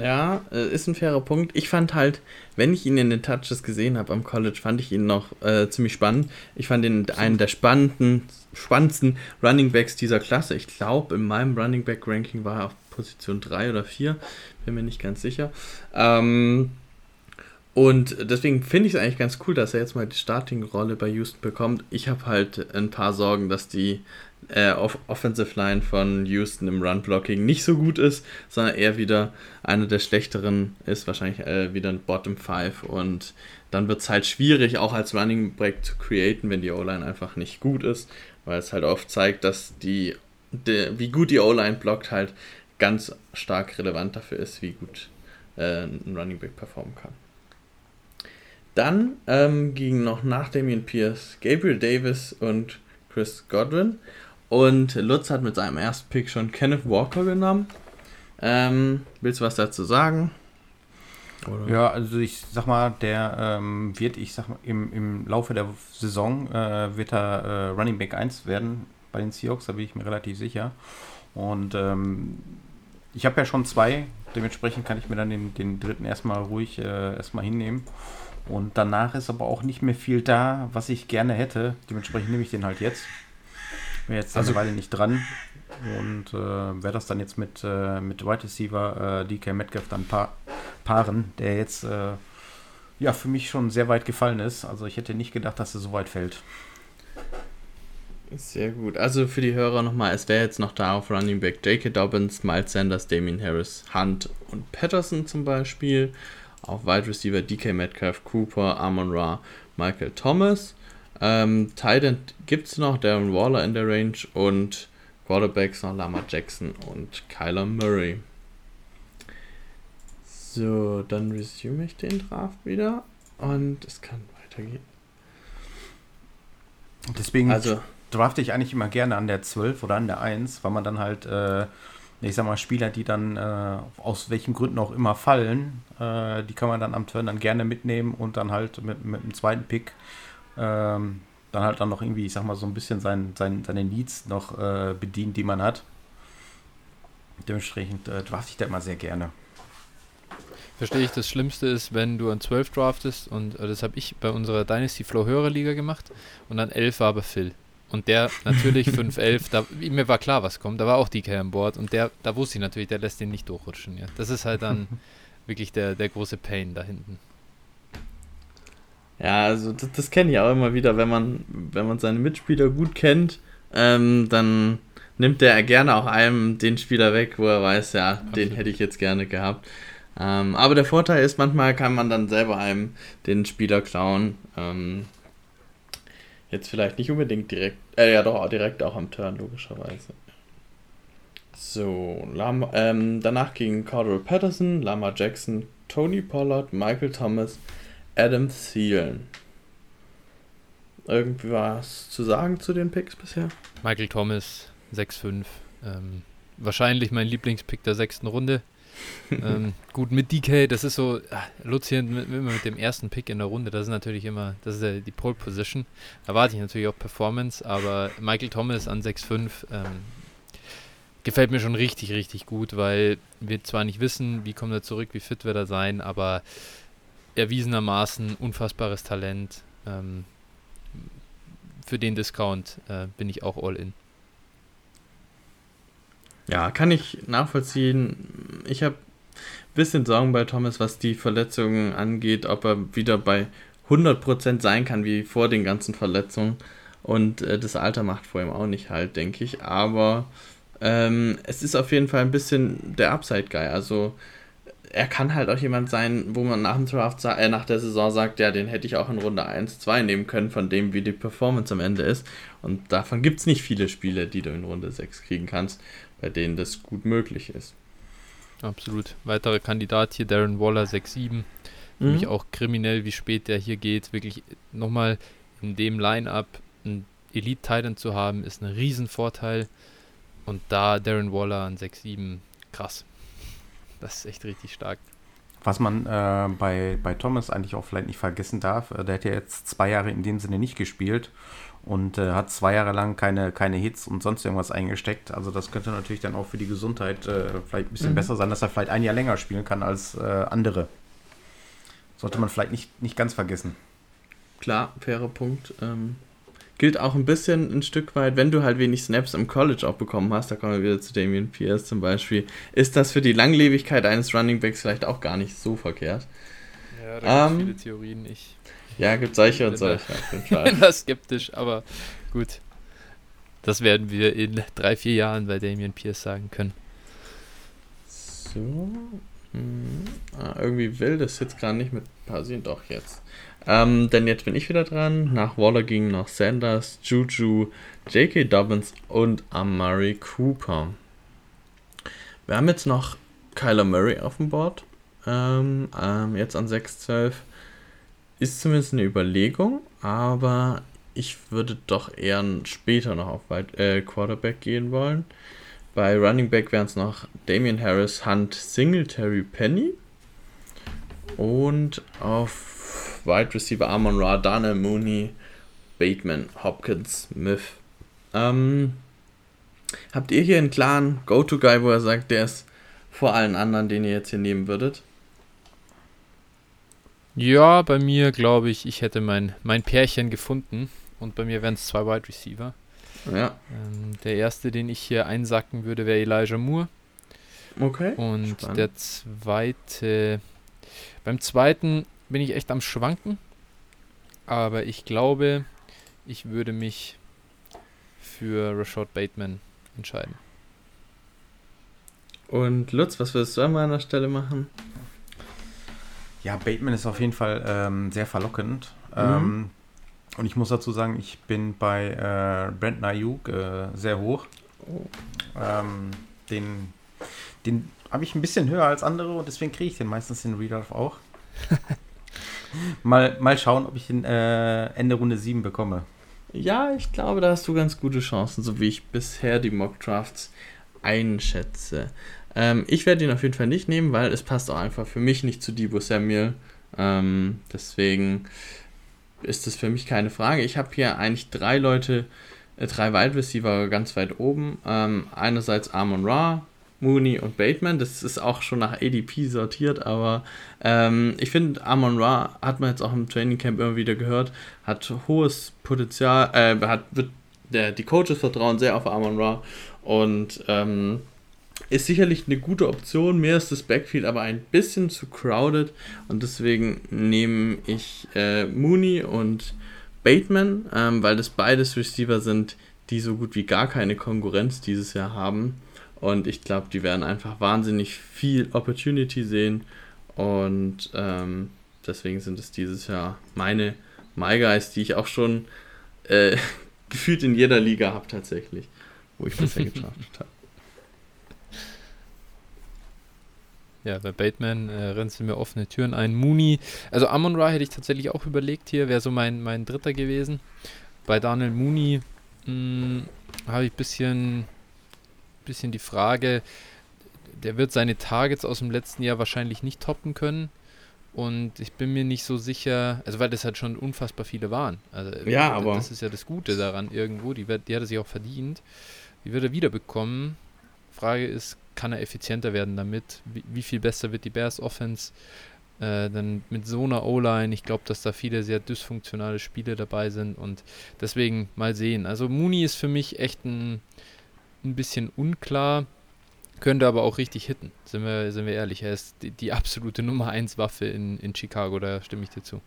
Ja, äh, ist ein fairer Punkt. Ich fand halt, wenn ich ihn in den Touches gesehen habe am College, fand ich ihn noch äh, ziemlich spannend. Ich fand ihn einen der spannenden, spannendsten Running Backs dieser Klasse. Ich glaube, in meinem Running Back Ranking war er auf Position 3 oder 4, bin mir nicht ganz sicher. Ähm, Und deswegen finde ich es eigentlich ganz cool, dass er jetzt mal die Starting-Rolle bei Houston bekommt. Ich habe halt ein paar Sorgen, dass die äh, Off Offensive Line von Houston im Run-Blocking nicht so gut ist, sondern eher wieder einer der schlechteren ist, wahrscheinlich äh, wieder ein Bottom 5 und dann wird es halt schwierig, auch als Running Break zu createn, wenn die O-Line einfach nicht gut ist, weil es halt oft zeigt, dass die, die wie gut die O-Line blockt, halt ganz stark relevant dafür ist, wie gut äh, ein Running Back performen kann. Dann ähm, ging noch nach Damian Pierce Gabriel Davis und Chris Godwin. Und Lutz hat mit seinem ersten Pick schon Kenneth Walker genommen. Ähm, willst du was dazu sagen? Oder? Ja, also ich sag mal, der ähm, wird, ich sag mal, im, im Laufe der Saison äh, wird er äh, Running Back 1 werden bei den Seahawks, da bin ich mir relativ sicher. Und ähm, ich habe ja schon zwei, dementsprechend kann ich mir dann den, den dritten erstmal ruhig äh, erstmal hinnehmen. Und danach ist aber auch nicht mehr viel da, was ich gerne hätte. Dementsprechend nehme ich den halt jetzt. Bin jetzt also, eine Weile nicht dran und äh, werde das dann jetzt mit, äh, mit Wide Receiver äh, DK Metcalf dann pa paaren, der jetzt äh, ja für mich schon sehr weit gefallen ist. Also ich hätte nicht gedacht, dass er so weit fällt. Sehr gut. Also für die Hörer nochmal, es wäre jetzt noch da auf Running Back J.K. Dobbins, Miles Sanders, Damien Harris, Hunt und Patterson zum Beispiel. Auf Wide Receiver DK Metcalf, Cooper, Amon Ra, Michael Thomas. Ähm, Titan gibt es noch, Darren Waller in der Range und Quarterbacks noch Lama Jackson und Kyler Murray. So, dann resume ich den Draft wieder und es kann weitergehen. Deswegen also, drafte ich eigentlich immer gerne an der 12 oder an der 1, weil man dann halt äh, ich sag mal, Spieler, die dann äh, aus welchen Gründen auch immer fallen, äh, die kann man dann am Turn dann gerne mitnehmen und dann halt mit, mit dem zweiten Pick ähm, dann halt dann noch irgendwie, ich sag mal, so ein bisschen sein, sein, seine Needs noch äh, bedient, die man hat. Dementsprechend äh, draft ich da immer sehr gerne. Verstehe ich, das Schlimmste ist, wenn du an 12 draftest und äh, das habe ich bei unserer Dynasty Flow Hörer Liga gemacht und an 11 war aber Phil. Und der natürlich 5-11, da, mir war klar, was kommt, da war auch DK an Bord und der, da wusste ich natürlich, der lässt den nicht durchrutschen. Ja. Das ist halt dann wirklich der, der große Pain da hinten. Ja, also das, das kenne ich auch immer wieder, wenn man, wenn man seine Mitspieler gut kennt, ähm, dann nimmt der gerne auch einem den Spieler weg, wo er weiß, ja, Absolut. den hätte ich jetzt gerne gehabt. Ähm, aber der Vorteil ist, manchmal kann man dann selber einem den Spieler klauen. Ähm, Jetzt vielleicht nicht unbedingt direkt, äh, ja doch, direkt auch am Turn, logischerweise. So, Lama, ähm, danach gingen Cordero Patterson, Lama Jackson, Tony Pollard, Michael Thomas, Adam Thielen. Irgendwie was zu sagen zu den Picks bisher? Michael Thomas, 6-5. Ähm, wahrscheinlich mein Lieblingspick der sechsten Runde ähm, gut, mit DK, das ist so, ach, mit, immer mit dem ersten Pick in der Runde, das ist natürlich immer, das ist ja die Pole Position. Da warte ich natürlich auch Performance, aber Michael Thomas an 6,5 ähm, gefällt mir schon richtig, richtig gut, weil wir zwar nicht wissen, wie kommt er zurück, wie fit wird er sein, aber erwiesenermaßen unfassbares Talent. Ähm, für den Discount äh, bin ich auch all in. Ja, kann ich nachvollziehen. Ich habe ein bisschen Sorgen bei Thomas, was die Verletzungen angeht, ob er wieder bei 100% sein kann wie vor den ganzen Verletzungen. Und äh, das Alter macht vor ihm auch nicht halt, denke ich. Aber ähm, es ist auf jeden Fall ein bisschen der Upside-Guy. Also er kann halt auch jemand sein, wo man nach dem Draft, äh, nach der Saison sagt, ja, den hätte ich auch in Runde 1, 2 nehmen können, von dem, wie die Performance am Ende ist. Und davon gibt es nicht viele Spiele, die du in Runde 6 kriegen kannst bei denen das gut möglich ist. Absolut. Weiterer Kandidat hier, Darren Waller, 6-7. Für mhm. mich auch kriminell, wie spät der hier geht. Wirklich nochmal in dem Line-Up einen Elite-Titan zu haben, ist ein Riesenvorteil. Und da Darren Waller an 6-7, krass. Das ist echt richtig stark. Was man äh, bei, bei Thomas eigentlich auch vielleicht nicht vergessen darf, äh, der hat ja jetzt zwei Jahre in dem Sinne nicht gespielt und äh, hat zwei Jahre lang keine, keine Hits und sonst irgendwas eingesteckt. Also das könnte natürlich dann auch für die Gesundheit äh, vielleicht ein bisschen mhm. besser sein, dass er vielleicht ein Jahr länger spielen kann als äh, andere. Sollte man vielleicht nicht, nicht ganz vergessen. Klar, fairer Punkt. Ähm, gilt auch ein bisschen ein Stück weit, wenn du halt wenig Snaps im College auch bekommen hast, da kommen wir wieder zu Damian Pierce zum Beispiel, ist das für die Langlebigkeit eines Running Backs vielleicht auch gar nicht so verkehrt. Ja, da gibt um, viele Theorien. Ich ja, gibt solche und solche. Ich bin da skeptisch, aber gut. Das werden wir in drei, vier Jahren bei Damien Pierce sagen können. So. Hm. Ah, irgendwie will das jetzt gerade nicht mit passieren. Doch, jetzt. Ähm, denn jetzt bin ich wieder dran. Nach Waller ging noch Sanders, Juju, J.K. Dobbins und Amari Cooper. Wir haben jetzt noch Kyler Murray auf dem Board. Ähm, ähm, jetzt an 6-12. Ist zumindest eine Überlegung, aber ich würde doch eher später noch auf äh, Quarterback gehen wollen. Bei Running Back wären es noch Damian Harris, Hunt, Singletary, Penny. Und auf Wide Receiver Amon Ra, Dana Mooney, Bateman, Hopkins, Smith. Ähm, habt ihr hier einen klaren Go-To-Guy, wo er sagt, der ist vor allen anderen, den ihr jetzt hier nehmen würdet? Ja, bei mir glaube ich, ich hätte mein, mein Pärchen gefunden. Und bei mir wären es zwei Wide Receiver. Ja. Ähm, der erste, den ich hier einsacken würde, wäre Elijah Moore. Okay. Und Spannend. der zweite. Beim zweiten bin ich echt am Schwanken. Aber ich glaube, ich würde mich für Rashad Bateman entscheiden. Und Lutz, was würdest du an meiner Stelle machen? Ja, Bateman ist auf jeden Fall ähm, sehr verlockend. Mhm. Ähm, und ich muss dazu sagen, ich bin bei äh, Brandon Ayuk äh, sehr hoch. Oh. Ähm, den den habe ich ein bisschen höher als andere und deswegen kriege ich den meistens in Readout auch. mal, mal schauen, ob ich in äh, Ende Runde 7 bekomme. Ja, ich glaube, da hast du ganz gute Chancen, so wie ich bisher die Mock Drafts einschätze. Ähm, ich werde ihn auf jeden Fall nicht nehmen, weil es passt auch einfach für mich nicht zu Debo Samuel. Ähm, deswegen ist das für mich keine Frage. Ich habe hier eigentlich drei Leute, äh, drei Wide Receiver ganz weit oben. Ähm, einerseits Amon Ra, Mooney und Bateman. Das ist auch schon nach ADP sortiert, aber ähm, ich finde, Amon Ra hat man jetzt auch im Training Camp immer wieder gehört, hat hohes Potenzial, äh, hat, wird, der, die Coaches vertrauen sehr auf Amon Ra und ähm, ist sicherlich eine gute Option. Mir ist das Backfield aber ein bisschen zu crowded und deswegen nehme ich äh, Mooney und Bateman, ähm, weil das beides Receiver sind, die so gut wie gar keine Konkurrenz dieses Jahr haben. Und ich glaube, die werden einfach wahnsinnig viel Opportunity sehen. Und ähm, deswegen sind es dieses Jahr meine My Guys, die ich auch schon äh, gefühlt in jeder Liga habe tatsächlich, wo ich bisher gedraftet habe. Ja, bei Bateman äh, rennst du mir offene Türen ein. Mooney, also Amon Ra hätte ich tatsächlich auch überlegt hier, wäre so mein, mein dritter gewesen. Bei Daniel Mooney hm, habe ich ein bisschen, bisschen die Frage, der wird seine Targets aus dem letzten Jahr wahrscheinlich nicht toppen können. Und ich bin mir nicht so sicher, also weil das halt schon unfassbar viele waren. Also, ja, aber. Das ist ja das Gute daran irgendwo. Die, die hat er sich auch verdient. Die wird er wiederbekommen. Frage ist, kann er effizienter werden damit? Wie, wie viel besser wird die Bears Offense? Äh, dann mit so einer O-Line, ich glaube, dass da viele sehr dysfunktionale Spiele dabei sind und deswegen mal sehen. Also Mooney ist für mich echt ein, ein bisschen unklar, könnte aber auch richtig hitten, sind wir, sind wir ehrlich. Er ist die, die absolute Nummer 1 Waffe in, in Chicago, da stimme ich dir zu.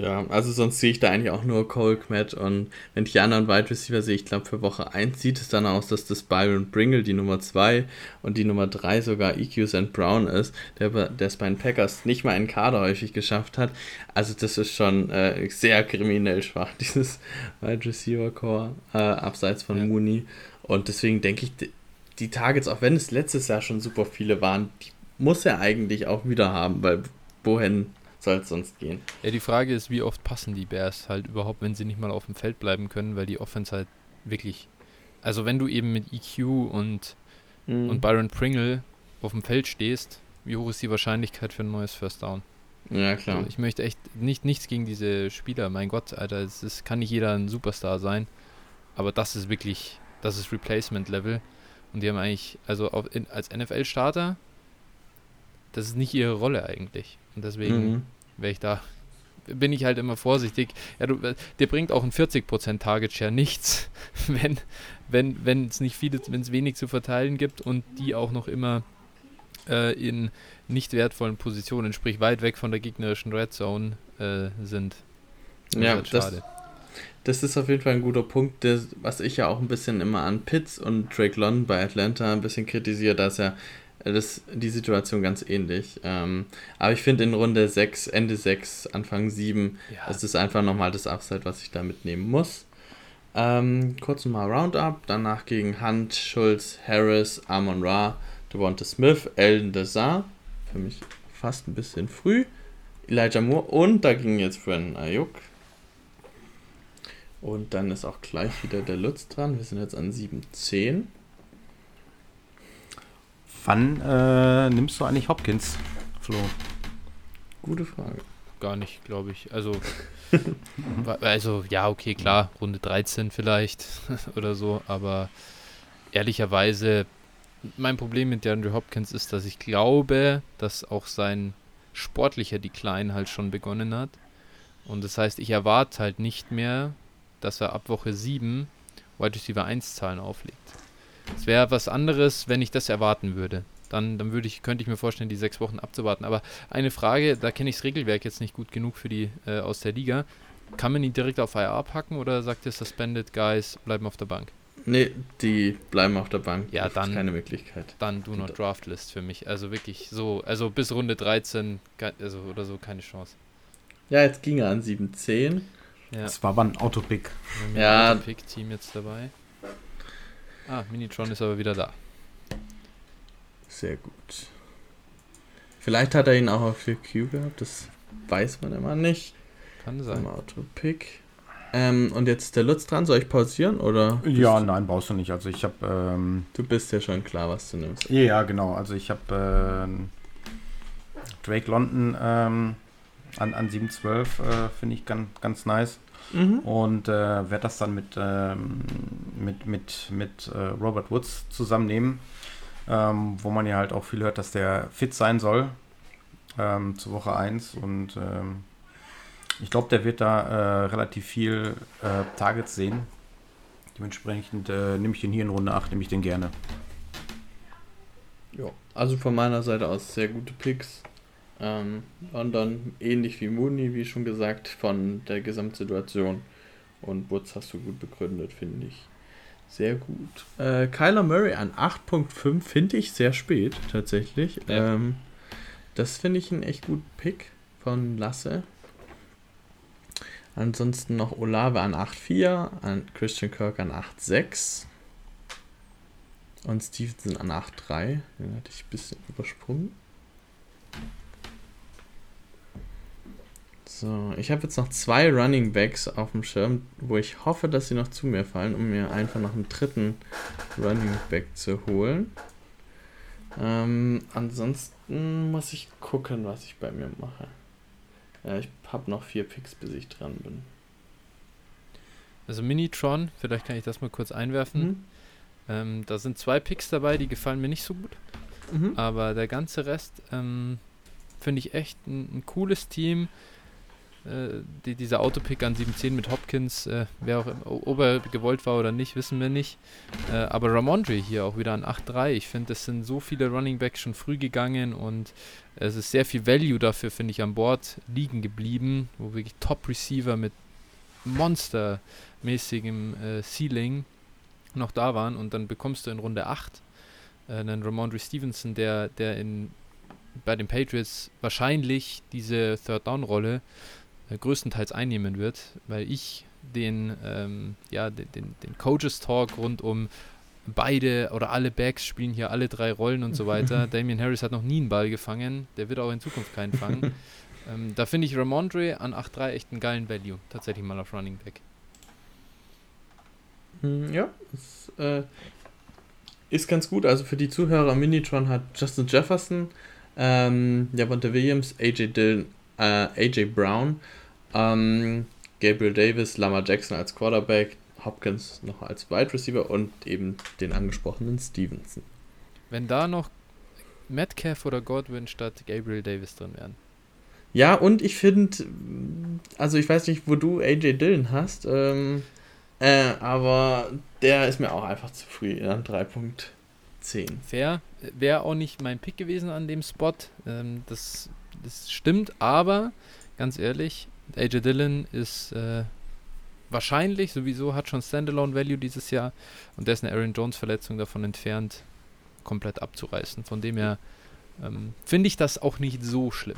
Ja, also sonst sehe ich da eigentlich auch nur Cole Kmet und wenn ich die anderen Wide Receiver sehe, ich glaube für Woche 1 sieht es dann aus, dass das Byron Bringle die Nummer 2 und die Nummer 3 sogar EQ St. Brown ist, der, der es bei den Packers nicht mal in Kader häufig geschafft hat. Also das ist schon äh, sehr kriminell schwach, dieses Wide Receiver Core, äh, abseits von ja. Mooney. Und deswegen denke ich, die, die Targets, auch wenn es letztes Jahr schon super viele waren, die muss er eigentlich auch wieder haben, weil wohin soll es sonst gehen. Ja, die Frage ist, wie oft passen die Bears halt überhaupt, wenn sie nicht mal auf dem Feld bleiben können, weil die Offense halt wirklich. Also wenn du eben mit EQ und, mhm. und Byron Pringle auf dem Feld stehst, wie hoch ist die Wahrscheinlichkeit für ein neues First Down? Ja, klar. Also ich möchte echt nicht, nichts gegen diese Spieler. Mein Gott, Alter, es ist, kann nicht jeder ein Superstar sein. Aber das ist wirklich, das ist Replacement-Level. Und die haben eigentlich, also auf, in, als NFL-Starter, das ist nicht ihre Rolle eigentlich. Und deswegen mhm. wäre ich da, bin ich halt immer vorsichtig. Ja, du, der bringt auch ein 40% Target Share nichts, wenn wenn wenn es nicht viele, wenn es wenig zu verteilen gibt und die auch noch immer äh, in nicht wertvollen Positionen, sprich weit weg von der gegnerischen Red Zone äh, sind. Das ja, halt das, das ist auf jeden Fall ein guter Punkt, das, was ich ja auch ein bisschen immer an Pitts und Drake London bei Atlanta ein bisschen kritisiere, dass er das die Situation ganz ähnlich. Ähm, aber ich finde in Runde 6, Ende 6, Anfang 7, ja. das ist einfach nochmal das Upside, was ich da mitnehmen muss. Ähm, kurz nochmal Roundup, danach gegen Hunt, Schulz, Harris, Amon Ra, Devonta Smith, Elden Desar, für mich fast ein bisschen früh, Elijah Moore und da ging jetzt Brandon Ayuk. Und dann ist auch gleich wieder der Lutz dran. Wir sind jetzt an 7-10. Wann äh, nimmst du eigentlich Hopkins, Flo? Gute Frage. Gar nicht, glaube ich. Also, also, ja, okay, klar, Runde 13 vielleicht oder so, aber ehrlicherweise, mein Problem mit DeAndre Hopkins ist, dass ich glaube, dass auch sein sportlicher Decline halt schon begonnen hat. Und das heißt, ich erwarte halt nicht mehr, dass er ab Woche 7 Wide Receiver 1 Zahlen auflegt. Es wäre was anderes, wenn ich das erwarten würde. Dann, dann würde ich, könnte ich mir vorstellen, die sechs Wochen abzuwarten. Aber eine Frage, da kenne ich das Regelwerk jetzt nicht gut genug für die äh, aus der Liga. Kann man ihn direkt auf IR packen oder sagt ihr Suspended Guys bleiben auf der Bank? Nee, die bleiben auf der Bank. Ja, dann. keine Möglichkeit. Dann do not draft list für mich. Also wirklich so, also bis Runde 13 also oder so keine Chance. Ja, jetzt ging er an 7-10. Ja. Das war aber ein Autopick. Ja. Autopick-Team jetzt dabei. Ah, Minitron ist aber wieder da. Sehr gut. Vielleicht hat er ihn auch auf 4Q gehabt, das weiß man immer nicht. Kann sein. Autopick. Ähm, und jetzt der Lutz dran, soll ich pausieren oder? Ja, nein, brauchst du nicht. Also ich habe. Ähm, du bist ja schon klar, was du nimmst. Ja, genau. Also ich habe äh, Drake London ähm, an, an 712 äh, finde ich ganz, ganz nice. Mhm. Und äh, werde das dann mit, ähm, mit, mit, mit äh, Robert Woods zusammennehmen, ähm, wo man ja halt auch viel hört, dass der fit sein soll ähm, zu Woche 1. Und ähm, ich glaube, der wird da äh, relativ viel äh, Targets sehen. Dementsprechend äh, nehme ich den hier in Runde 8, nehme ich den gerne. Ja, also von meiner Seite aus sehr gute Picks. Ähm, und dann ähnlich wie Mooney, wie schon gesagt, von der Gesamtsituation. Und Woods hast du gut begründet, finde ich. Sehr gut. Äh, Kyler Murray an 8.5 finde ich sehr spät, tatsächlich. Ja. Ähm, das finde ich ein echt guten Pick von Lasse. Ansonsten noch Olave an 8.4, an Christian Kirk an 8.6 und Stevenson an 8.3. Den hatte ich ein bisschen übersprungen. So, ich habe jetzt noch zwei Running Backs auf dem Schirm, wo ich hoffe, dass sie noch zu mir fallen, um mir einfach noch einen dritten Running Back zu holen. Ähm, ansonsten muss ich gucken, was ich bei mir mache. Ja, ich habe noch vier Picks, bis ich dran bin. Also Minitron, vielleicht kann ich das mal kurz einwerfen. Mhm. Ähm, da sind zwei Picks dabei, die gefallen mir nicht so gut. Mhm. Aber der ganze Rest ähm, finde ich echt ein, ein cooles Team. Äh, die, dieser Autopick an 7-10 mit Hopkins, äh, wer auch ob er gewollt war oder nicht, wissen wir nicht. Äh, aber Ramondre hier auch wieder an 8-3. Ich finde, es sind so viele Running Backs schon früh gegangen und es ist sehr viel Value dafür, finde ich, an Bord liegen geblieben, wo wirklich Top-Receiver mit monstermäßigem äh, Ceiling noch da waren und dann bekommst du in Runde 8 äh, einen Ramondre Stevenson, der, der in bei den Patriots wahrscheinlich diese Third-Down-Rolle größtenteils einnehmen wird, weil ich den, ähm, ja, den, den, den Coaches Talk rund um beide oder alle Backs spielen hier alle drei Rollen und so weiter. Damian Harris hat noch nie einen Ball gefangen, der wird auch in Zukunft keinen fangen. ähm, da finde ich Ramondre an 8-3 echt einen geilen Value, tatsächlich mal auf Running Back. Hm, ja, das, äh, ist ganz gut. Also für die Zuhörer, Minitron hat Justin Jefferson, ähm, Javonte Williams, AJ Dillon, äh, AJ Brown ähm, Gabriel Davis, Lama Jackson als Quarterback, Hopkins noch als Wide Receiver und eben den angesprochenen Stevenson. Wenn da noch Metcalf oder Godwin statt Gabriel Davis drin wären. Ja, und ich finde, also ich weiß nicht, wo du AJ Dillon hast, ähm, äh, aber der ist mir auch einfach zu früh an 3.5. 10. Fair. Wäre auch nicht mein Pick gewesen an dem Spot. Ähm, das, das stimmt, aber ganz ehrlich, AJ Dillon ist äh, wahrscheinlich sowieso, hat schon Standalone Value dieses Jahr und der ist eine Aaron Jones Verletzung davon entfernt, komplett abzureißen. Von dem her ähm, finde ich das auch nicht so schlimm.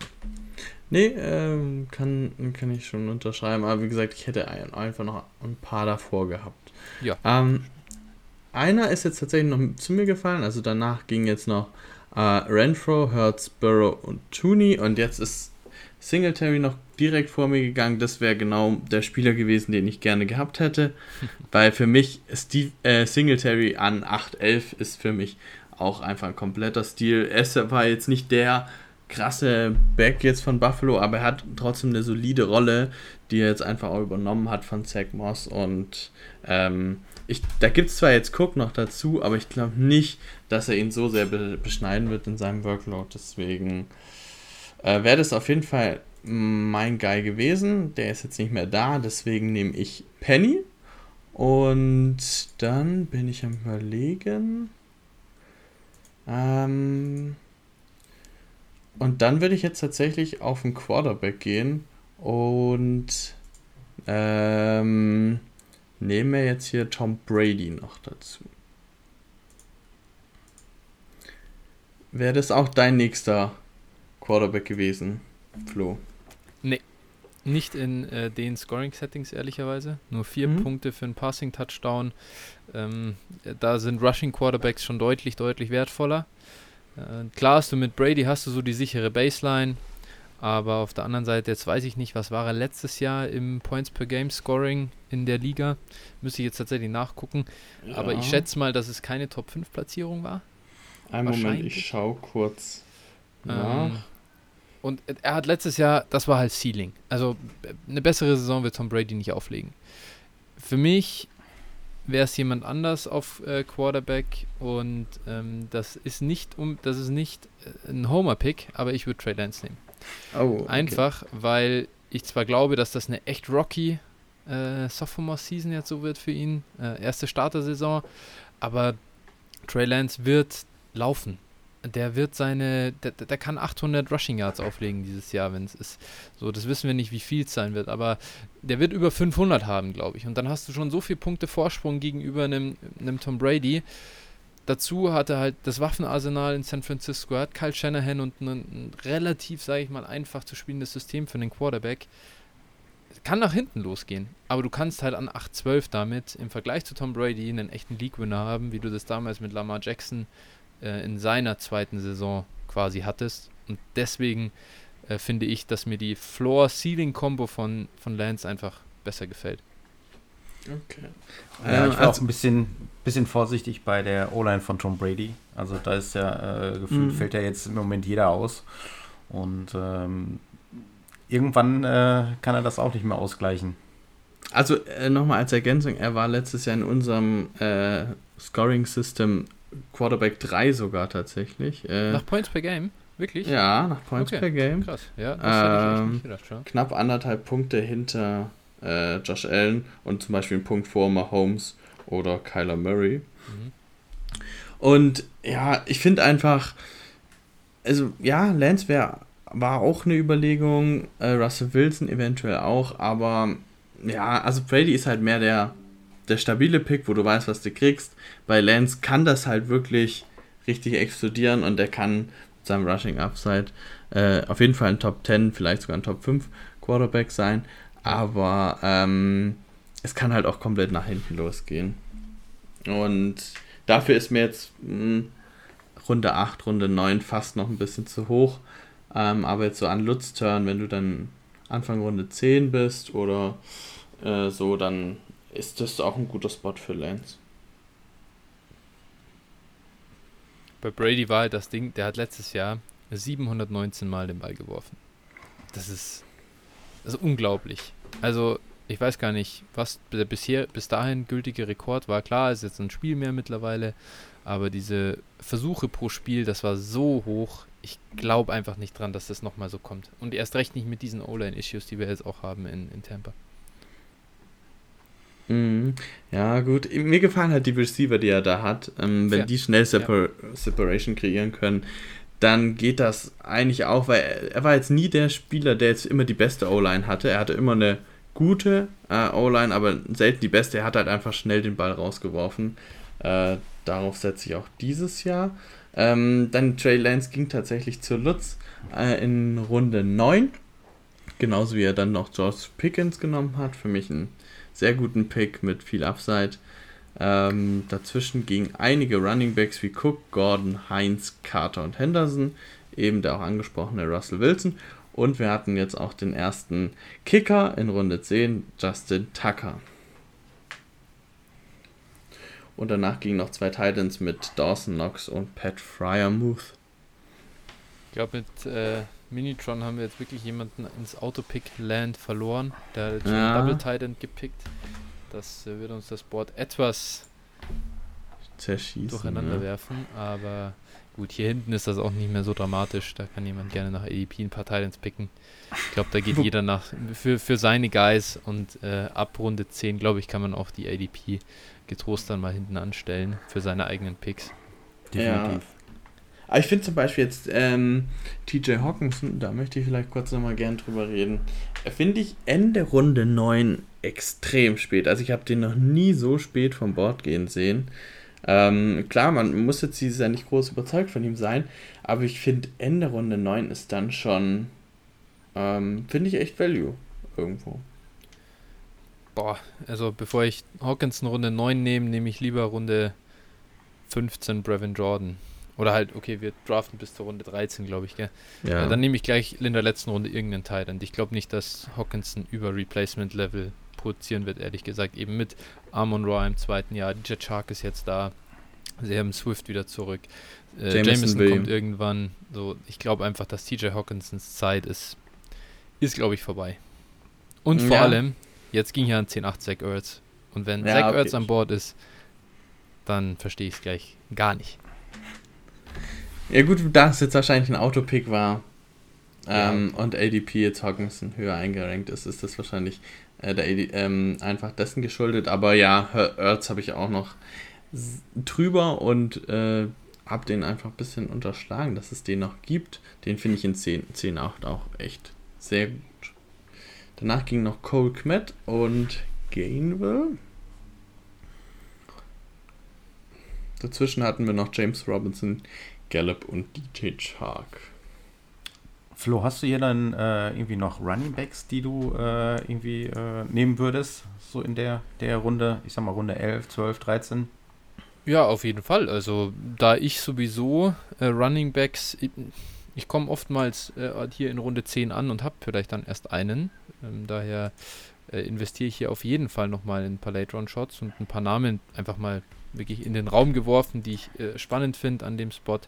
Nee, ähm, kann, kann ich schon unterschreiben, aber wie gesagt, ich hätte ein, einfach noch ein paar davor gehabt. Ja. Ähm, einer ist jetzt tatsächlich noch zu mir gefallen, also danach ging jetzt noch äh, Renfro, Hertz, Burrow und Tooney und jetzt ist Singletary noch direkt vor mir gegangen. Das wäre genau der Spieler gewesen, den ich gerne gehabt hätte, weil für mich Steve, äh, Singletary an 8-11 ist für mich auch einfach ein kompletter Stil. Er war jetzt nicht der krasse Back jetzt von Buffalo, aber er hat trotzdem eine solide Rolle, die er jetzt einfach auch übernommen hat von Zach Moss und ähm, ich, da gibt es zwar jetzt Cook noch dazu, aber ich glaube nicht, dass er ihn so sehr be beschneiden wird in seinem Workload. Deswegen äh, wäre das auf jeden Fall mein Guy gewesen. Der ist jetzt nicht mehr da, deswegen nehme ich Penny. Und dann bin ich am Überlegen. Ähm, und dann würde ich jetzt tatsächlich auf den Quarterback gehen und ähm, nehme jetzt hier Tom Brady noch dazu. Wäre das auch dein nächster Quarterback gewesen, Flo? Nee. Nicht in äh, den Scoring-Settings, ehrlicherweise. Nur vier mhm. Punkte für einen Passing-Touchdown. Ähm, da sind Rushing-Quarterbacks schon deutlich, deutlich wertvoller. Äh, klar hast du mit Brady hast du so die sichere Baseline, aber auf der anderen Seite, jetzt weiß ich nicht, was war er letztes Jahr im Points per Game Scoring in der Liga. Müsste ich jetzt tatsächlich nachgucken. Ja. Aber ich schätze mal, dass es keine Top 5 Platzierung war. Ein Moment, ich schaue kurz nach. Ähm, und er hat letztes Jahr, das war halt Ceiling. Also eine bessere Saison wird Tom Brady nicht auflegen. Für mich wäre es jemand anders auf äh, Quarterback und ähm, das ist nicht um, das ist nicht äh, ein Homer-Pick, aber ich würde Trey Lance nehmen. Oh, okay. Einfach, weil ich zwar glaube, dass das eine echt rocky äh, Sophomore-Season jetzt so wird für ihn, äh, erste Starter-Saison, aber Trey Lance wird laufen der wird seine, der, der kann 800 Rushing Yards auflegen dieses Jahr, wenn es ist. So, das wissen wir nicht, wie viel es sein wird, aber der wird über 500 haben, glaube ich. Und dann hast du schon so viele Punkte Vorsprung gegenüber einem, Tom Brady. Dazu hat er halt das Waffenarsenal in San Francisco, hat Kyle Shanahan und ein, ein relativ, sage ich mal, einfach zu spielendes System für den Quarterback. Kann nach hinten losgehen, aber du kannst halt an 8-12 damit im Vergleich zu Tom Brady einen echten League-Winner haben, wie du das damals mit Lamar Jackson äh, in seiner zweiten Saison quasi hattest. Und deswegen äh, finde ich, dass mir die Floor-Ceiling-Kombo von, von Lance einfach besser gefällt. Okay. Ja, ich war also, auch ein bisschen, bisschen vorsichtig bei der O-Line von Tom Brady. Also da ist ja äh, gefühlt, mhm. fällt ja jetzt im Moment jeder aus. Und ähm, irgendwann äh, kann er das auch nicht mehr ausgleichen. Also äh, nochmal als Ergänzung, er war letztes Jahr in unserem äh, Scoring-System Quarterback 3 sogar tatsächlich. Äh, nach Points per Game? Wirklich? Ja, nach Points okay. per Game. Krass. Ja, das ähm, ich gedacht, schon. Knapp anderthalb Punkte hinter äh, Josh Allen und zum Beispiel ein Punkt vor Mahomes oder Kyler Murray. Mhm. Und ja, ich finde einfach, also ja, Lance wär, war auch eine Überlegung, äh, Russell Wilson eventuell auch, aber ja, also Brady ist halt mehr der der stabile Pick, wo du weißt, was du kriegst. Bei Lance kann das halt wirklich richtig explodieren und der kann mit seinem Rushing Upside äh, auf jeden Fall ein Top 10, vielleicht sogar ein Top 5 Quarterback sein. Aber ähm, es kann halt auch komplett nach hinten losgehen. Und dafür ist mir jetzt mh, hm, Runde 8, Runde 9 fast noch ein bisschen zu hoch. Ähm, aber jetzt so an Lutz-Turn, wenn du dann Anfang Runde 10 bist oder äh, so, dann ist das auch ein guter Spot für Lance. Bei Brady war halt das Ding, der hat letztes Jahr 719 Mal den Ball geworfen. Das ist, das ist unglaublich. Also, ich weiß gar nicht, was der bisher, bis dahin gültige Rekord war. Klar, ist jetzt ein Spiel mehr mittlerweile, aber diese Versuche pro Spiel, das war so hoch. Ich glaube einfach nicht dran, dass das nochmal so kommt. Und erst recht nicht mit diesen O-Line-Issues, die wir jetzt auch haben in, in Tampa. Mhm. Ja, gut. Mir gefallen halt die Receiver, die er da hat. Ähm, wenn ja. die schnell Separ ja. Separation kreieren können, dann geht das eigentlich auch, weil er, er war jetzt nie der Spieler, der jetzt immer die beste O-Line hatte. Er hatte immer eine gute äh, O-Line, aber selten die beste. Er hat halt einfach schnell den Ball rausgeworfen. Äh, darauf setze ich auch dieses Jahr. Ähm, dann Trey Lance ging tatsächlich zur Lutz äh, in Runde 9. Genauso wie er dann noch George Pickens genommen hat. Für mich ein sehr guten Pick mit viel Upside. Ähm, dazwischen gingen einige Running Backs wie Cook, Gordon, Heinz, Carter und Henderson, eben der auch angesprochene Russell Wilson. Und wir hatten jetzt auch den ersten Kicker in Runde 10, Justin Tucker. Und danach gingen noch zwei Titans mit Dawson Knox und Pat Fryermuth. Ich glaube, mit äh, Minitron haben wir jetzt wirklich jemanden ins Autopick-Land verloren. Der hat ja. Double Titan gepickt. Das äh, wird uns das Board etwas zerschießen. Durcheinander ja. werfen. Aber gut, hier hinten ist das auch nicht mehr so dramatisch. Da kann jemand gerne nach ADP ein paar Titans picken. Ich glaube, da geht jeder nach für, für seine Guys und äh, ab Runde 10, glaube ich, kann man auch die ADP getrost dann mal hinten anstellen für seine eigenen Picks. Definitiv. Ja. Aber ich finde zum Beispiel jetzt ähm, TJ Hawkinson, da möchte ich vielleicht kurz nochmal gern drüber reden. Finde ich Ende Runde 9 extrem spät. Also ich habe den noch nie so spät vom Bord gehen sehen. Ähm, klar, man muss jetzt dieses Jahr nicht groß überzeugt von ihm sein, aber ich finde Ende Runde 9 ist dann schon, ähm, finde ich echt Value irgendwo. Boah, also bevor ich Hawkinson Runde 9 nehme, nehme ich lieber Runde 15 Brevin Jordan. Oder halt, okay, wir draften bis zur Runde 13, glaube ich, gell? Ja. Äh, dann nehme ich gleich in der letzten Runde irgendeinen Teil. Und ich glaube nicht, dass Hawkinson über Replacement-Level produzieren wird, ehrlich gesagt. Eben mit Amon Ra im zweiten Jahr. DJ Chark ist jetzt da. Sie haben Swift wieder zurück. Äh, Jameson, Jameson kommt irgendwann. So, ich glaube einfach, dass TJ Hawkinsons Zeit ist, ist glaube ich, vorbei. Und vor ja. allem, jetzt ging ja ein 10-8 Zach Ertz. Und wenn ja, Zach okay. Ertz an Bord ist, dann verstehe ich es gleich gar nicht. Ja gut, da es jetzt wahrscheinlich ein Autopick war ähm, ja. und ADP jetzt Hawkinson höher eingerankt ist, ist das wahrscheinlich äh, der AD, ähm, einfach dessen geschuldet. Aber ja, Earths habe ich auch noch drüber und äh, habe den einfach ein bisschen unterschlagen, dass es den noch gibt. Den finde ich in 10, 10 8 auch echt sehr gut. Danach ging noch Cole Kmet und Gainwell. Dazwischen hatten wir noch James Robinson, Gallup und DJ Chark. Flo, hast du hier dann äh, irgendwie noch Running Backs, die du äh, irgendwie äh, nehmen würdest? So in der, der Runde, ich sag mal Runde 11, 12, 13? Ja, auf jeden Fall. Also, da ich sowieso äh, Running Backs, ich, ich komme oftmals äh, hier in Runde 10 an und habe vielleicht dann erst einen. Ähm, daher äh, investiere ich hier auf jeden Fall nochmal in ein paar Late-Run-Shots und ein paar Namen einfach mal wirklich in den Raum geworfen, die ich äh, spannend finde an dem Spot,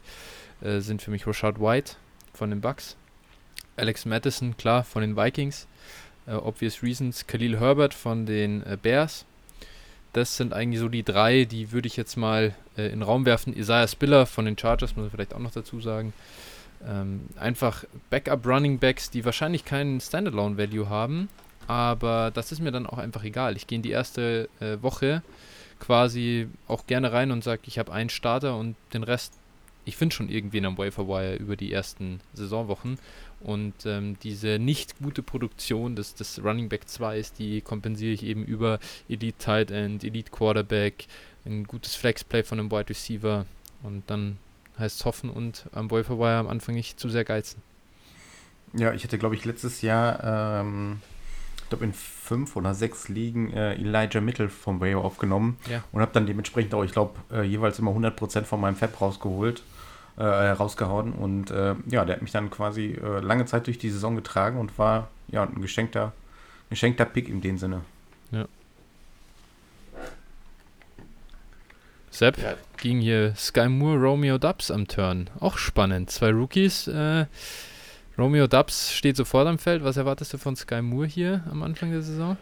äh, sind für mich Rashad White von den Bucks, Alex Madison, klar, von den Vikings, äh, Obvious Reasons, Khalil Herbert von den äh, Bears. Das sind eigentlich so die drei, die würde ich jetzt mal äh, in den Raum werfen. Isaiah Spiller von den Chargers, muss man vielleicht auch noch dazu sagen. Ähm, einfach Backup Running Backs, die wahrscheinlich keinen Standalone Value haben, aber das ist mir dann auch einfach egal. Ich gehe in die erste äh, Woche quasi auch gerne rein und sage, ich habe einen Starter und den Rest, ich finde schon irgendwie in einem Waferwire über die ersten Saisonwochen. Und ähm, diese nicht gute Produktion des, des Running Back 2 die kompensiere ich eben über Elite Tight End, Elite Quarterback, ein gutes Flexplay von einem Wide Receiver und dann heißt es hoffen und am Waferwire am Anfang nicht zu sehr geizen. Ja, ich hatte, glaube ich, letztes Jahr ähm, ich glaube, in fünf oder sechs Ligen äh, Elijah Mittel vom Waiver aufgenommen ja. und habe dann dementsprechend auch, ich glaube, äh, jeweils immer 100% von meinem Fab rausgeholt, äh, rausgehauen und äh, ja, der hat mich dann quasi äh, lange Zeit durch die Saison getragen und war ja ein geschenkter, geschenkter Pick in dem Sinne. Ja. Sepp ja. ging hier Sky Moore, Romeo Dubs am Turn. Auch spannend. Zwei Rookies. Äh, Romeo Dubs steht sofort am Feld. Was erwartest du von Sky Moore hier am Anfang der Saison?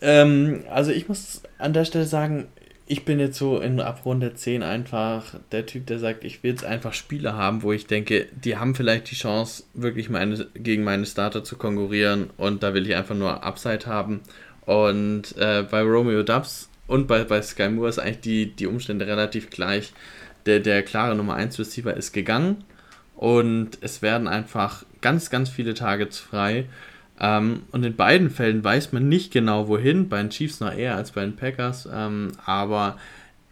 Ähm, also ich muss an der Stelle sagen, ich bin jetzt so in Abrunde 10 einfach der Typ, der sagt, ich will jetzt einfach Spieler haben, wo ich denke, die haben vielleicht die Chance, wirklich meine, gegen meine Starter zu konkurrieren und da will ich einfach nur Upside haben. Und äh, bei Romeo Dubs und bei, bei Sky Moore ist eigentlich die, die Umstände relativ gleich. Der, der klare Nummer 1 Receiver ist gegangen und es werden einfach ganz, ganz viele Targets frei. Ähm, und in beiden Fällen weiß man nicht genau wohin, bei den Chiefs noch eher als bei den Packers. Ähm, aber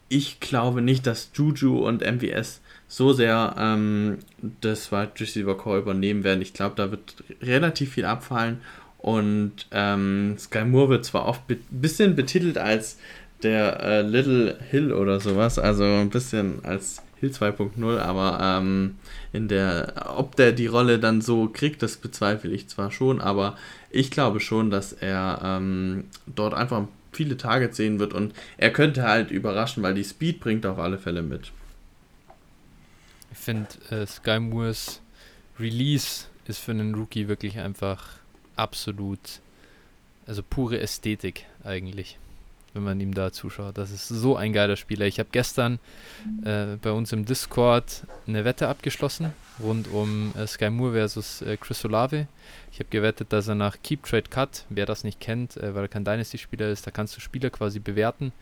ich glaube nicht, dass Juju und MVS so sehr ähm, das Wide Receiver Core übernehmen werden. Ich glaube, da wird relativ viel abfallen. Und ähm, Sky Moore wird zwar oft ein be bisschen betitelt als der äh, Little Hill oder sowas, also ein bisschen als Hill 2.0, aber ähm, in der, ob der die Rolle dann so kriegt, das bezweifle ich zwar schon, aber ich glaube schon, dass er ähm, dort einfach viele Targets sehen wird und er könnte halt überraschen, weil die Speed bringt auf alle Fälle mit. Ich finde, äh, Sky Moores Release ist für einen Rookie wirklich einfach absolut, also pure Ästhetik eigentlich wenn man ihm da zuschaut. Das ist so ein geiler Spieler. Ich habe gestern äh, bei uns im Discord eine Wette abgeschlossen rund um äh, Sky Moore versus äh, Chris Olave. Ich habe gewettet, dass er nach Keep Trade Cut, wer das nicht kennt, äh, weil er kein Dynasty-Spieler ist, da kannst du Spieler quasi bewerten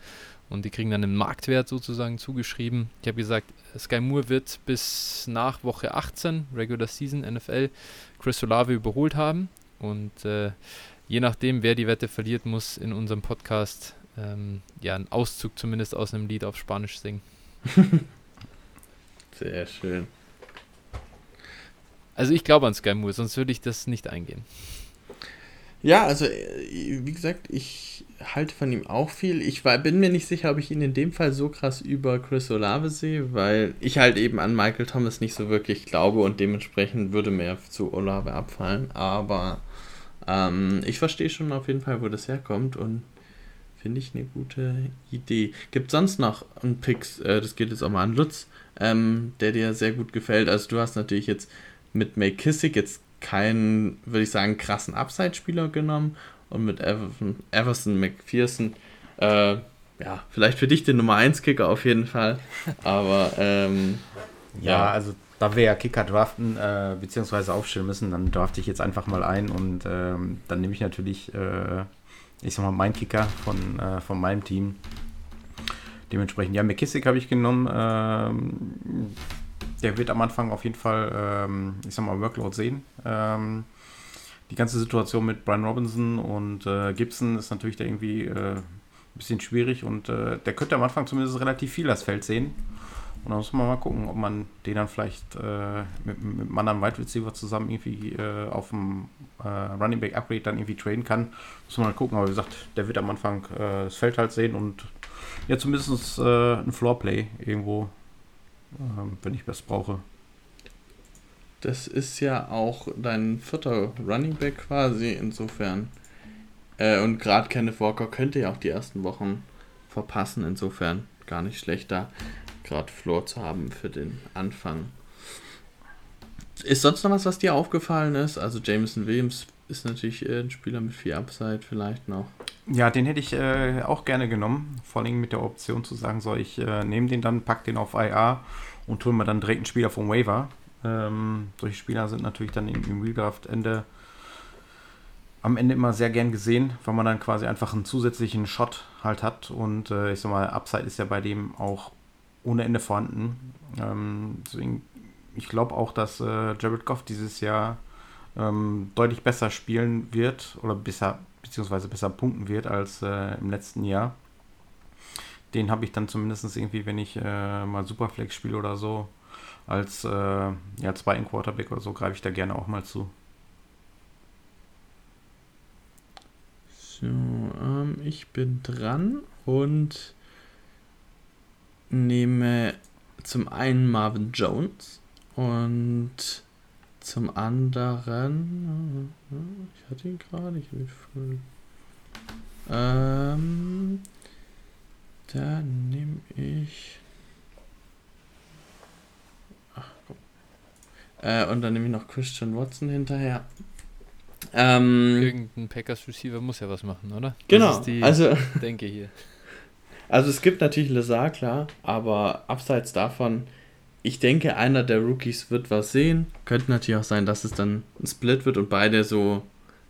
und die kriegen dann einen Marktwert sozusagen zugeschrieben. Ich habe gesagt, Sky Moore wird bis nach Woche 18, Regular Season NFL, Chris Olave überholt haben und äh, je nachdem, wer die Wette verliert, muss in unserem Podcast ähm, ja, einen Auszug zumindest aus einem Lied auf Spanisch singen. Sehr schön. Also ich glaube an Sky Moore, sonst würde ich das nicht eingehen. Ja, also äh, wie gesagt, ich halte von ihm auch viel. Ich war, bin mir nicht sicher, ob ich ihn in dem Fall so krass über Chris Olave sehe, weil ich halt eben an Michael Thomas nicht so wirklich glaube und dementsprechend würde mehr zu Olave abfallen. Aber ähm, ich verstehe schon auf jeden Fall, wo das herkommt und Finde ich eine gute Idee. Gibt sonst noch einen Picks, äh, das geht jetzt auch mal an Lutz, ähm, der dir sehr gut gefällt? Also du hast natürlich jetzt mit McKissick jetzt keinen, würde ich sagen, krassen Upside-Spieler genommen und mit Everson, Everson McPherson, äh, ja, vielleicht für dich den Nummer 1 Kicker auf jeden Fall, aber ähm, ja. ja. also da wir ja Kicker draften, äh, beziehungsweise aufstellen müssen, dann drafte ich jetzt einfach mal ein und ähm, dann nehme ich natürlich äh, ich sag mal, mein Kicker von, äh, von meinem Team. Dementsprechend, ja, McKissick habe ich genommen. Ähm, der wird am Anfang auf jeden Fall, ähm, ich sag mal, Workload sehen. Ähm, die ganze Situation mit Brian Robinson und äh, Gibson ist natürlich da irgendwie äh, ein bisschen schwierig und äh, der könnte am Anfang zumindest relativ viel das Feld sehen. Und dann muss man mal gucken, ob man den dann vielleicht äh, mit, mit einem anderen Wide Receiver zusammen irgendwie äh, auf dem äh, Running Back Upgrade dann irgendwie traden kann. Muss man mal gucken. Aber wie gesagt, der wird am Anfang äh, das Feld halt sehen und ja, zumindest äh, ein Floorplay irgendwo, ähm, wenn ich das brauche. Das ist ja auch dein vierter Running Back quasi, insofern. Äh, und gerade Kenneth Walker könnte ja auch die ersten Wochen verpassen, insofern gar nicht schlecht da gerade Floor zu haben für den Anfang. Ist sonst noch was, was dir aufgefallen ist? Also Jameson Williams ist natürlich ein Spieler mit viel Upside vielleicht noch. Ja, den hätte ich äh, auch gerne genommen. Vor allem mit der Option zu sagen, soll ich äh, nehme den dann, pack den auf IA und hole mir dann direkt einen Spieler vom Waiver. Ähm, solche Spieler sind natürlich dann im, im Redraft Ende am Ende immer sehr gern gesehen, weil man dann quasi einfach einen zusätzlichen Shot halt hat. Und äh, ich sag mal, Upside ist ja bei dem auch ohne Ende vorhanden. Ähm, deswegen, ich glaube auch, dass äh, Jared Goff dieses Jahr ähm, deutlich besser spielen wird oder besser, beziehungsweise besser punkten wird als äh, im letzten Jahr. Den habe ich dann zumindest irgendwie, wenn ich äh, mal Superflex spiele oder so, als äh, ja, zweiten Quarterback oder so, greife ich da gerne auch mal zu. So, ähm, ich bin dran und nehme zum einen Marvin Jones und zum anderen. Ich hatte ihn gerade, ich will voll. Ähm, dann nehme ich. Ach, komm. Äh, und dann nehme ich noch Christian Watson hinterher. Ähm, Irgendein Packers Receiver muss ja was machen, oder? Genau. also denke hier. Also es gibt natürlich Lazar, klar, aber abseits davon, ich denke, einer der Rookies wird was sehen. Könnte natürlich auch sein, dass es dann ein Split wird und beide so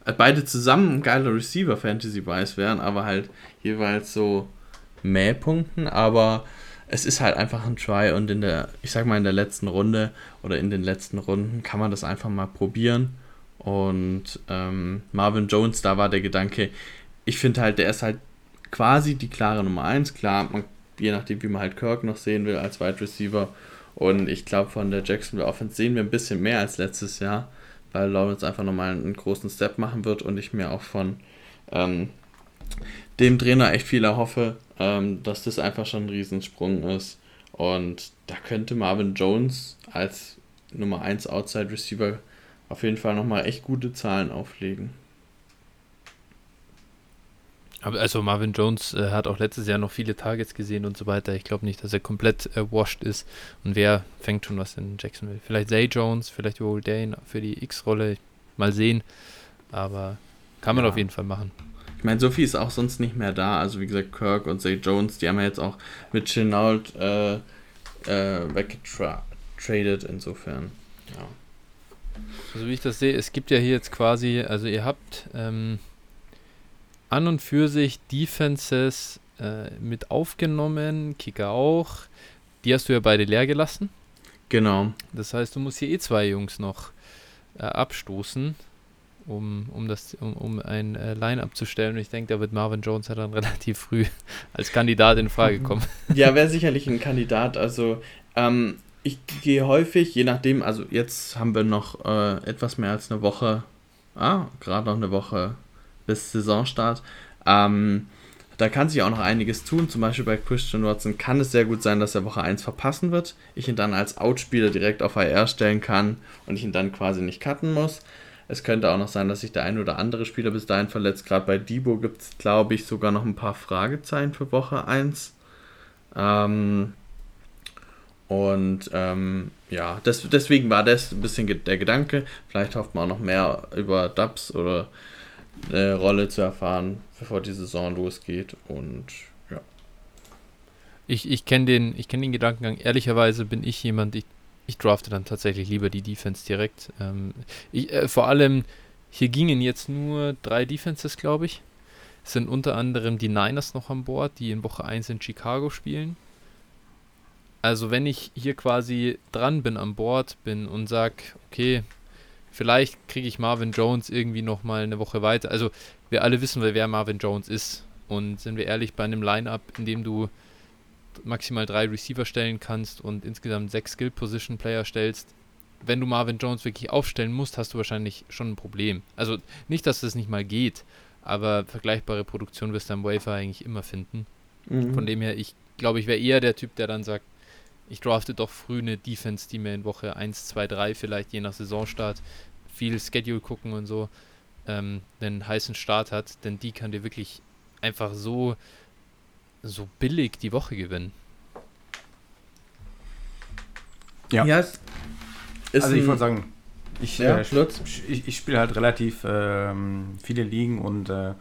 äh, beide zusammen ein geiler Receiver Fantasy-wise wären, aber halt jeweils so Mähpunkten, aber es ist halt einfach ein Try und in der, ich sag mal, in der letzten Runde oder in den letzten Runden kann man das einfach mal probieren. Und ähm, Marvin Jones, da war der Gedanke, ich finde halt, der ist halt quasi die klare Nummer 1. Klar, man, je nachdem, wie man halt Kirk noch sehen will als Wide Receiver. Und ich glaube, von der Jacksonville Offense sehen wir ein bisschen mehr als letztes Jahr, weil Lawrence einfach nochmal einen großen Step machen wird und ich mir auch von ähm, dem Trainer echt viel erhoffe, ähm, dass das einfach schon ein Riesensprung ist. Und da könnte Marvin Jones als Nummer 1 Outside Receiver auf jeden Fall nochmal echt gute Zahlen auflegen. Aber also Marvin Jones äh, hat auch letztes Jahr noch viele Targets gesehen und so weiter. Ich glaube nicht, dass er komplett äh, washed ist. Und wer fängt schon was in Jacksonville? Vielleicht Zay Jones, vielleicht Will Dane für die X-Rolle. Mal sehen. Aber kann man ja. auf jeden Fall machen. Ich meine, Sophie ist auch sonst nicht mehr da. Also wie gesagt, Kirk und Zay Jones, die haben ja jetzt auch mit Chenault äh, äh, weggetradet. Insofern, ja. Also wie ich das sehe, es gibt ja hier jetzt quasi, also ihr habt ähm, an und für sich Defenses äh, mit aufgenommen, Kicker auch. Die hast du ja beide leer gelassen. Genau. Das heißt, du musst hier eh zwei Jungs noch äh, abstoßen um, um, das, um, um ein äh, Line-Up zu stellen. Und ich denke, da wird Marvin Jones ja dann relativ früh als Kandidat in Frage mhm. kommen. Ja, wäre sicherlich ein Kandidat. Also ähm, ich gehe häufig, je nachdem, also jetzt haben wir noch äh, etwas mehr als eine Woche, ah, gerade noch eine Woche bis Saisonstart. Ähm, da kann sich auch noch einiges tun. Zum Beispiel bei Christian Watson kann es sehr gut sein, dass er Woche 1 verpassen wird. Ich ihn dann als Outspieler direkt auf IR stellen kann und ich ihn dann quasi nicht cutten muss. Es könnte auch noch sein, dass sich der ein oder andere Spieler bis dahin verletzt. Gerade bei Debo gibt es, glaube ich, sogar noch ein paar Fragezeichen für Woche 1. Ähm, und ähm, ja, das, deswegen war das ein bisschen der Gedanke. Vielleicht hofft man auch noch mehr über Dubs oder eine Rolle zu erfahren, bevor die Saison losgeht. Und ja. Ich, ich kenne den, kenn den Gedankengang. Ehrlicherweise bin ich jemand, ich ich drafte dann tatsächlich lieber die Defense direkt. Ähm, ich, äh, vor allem, hier gingen jetzt nur drei Defenses, glaube ich. Es sind unter anderem die Niners noch an Bord, die in Woche 1 in Chicago spielen. Also wenn ich hier quasi dran bin an Bord bin und sage, okay, vielleicht kriege ich Marvin Jones irgendwie nochmal eine Woche weiter. Also wir alle wissen, wer Marvin Jones ist. Und sind wir ehrlich, bei einem Line-Up, in dem du maximal drei Receiver stellen kannst und insgesamt sechs Skill-Position-Player stellst, wenn du Marvin Jones wirklich aufstellen musst, hast du wahrscheinlich schon ein Problem. Also nicht, dass das nicht mal geht, aber vergleichbare Produktion wirst du am Wafer eigentlich immer finden. Mhm. Von dem her, ich glaube, ich wäre eher der Typ, der dann sagt, ich drafte doch früh eine Defense, die mir in Woche 1, 2, 3 vielleicht je nach Saisonstart viel Schedule gucken und so ähm, einen heißen Start hat, denn die kann dir wirklich einfach so so billig die Woche gewinnen. Ja. ja also ich wollte sagen, ich, ja, äh, ich, ich spiele halt relativ ähm, viele Ligen und äh,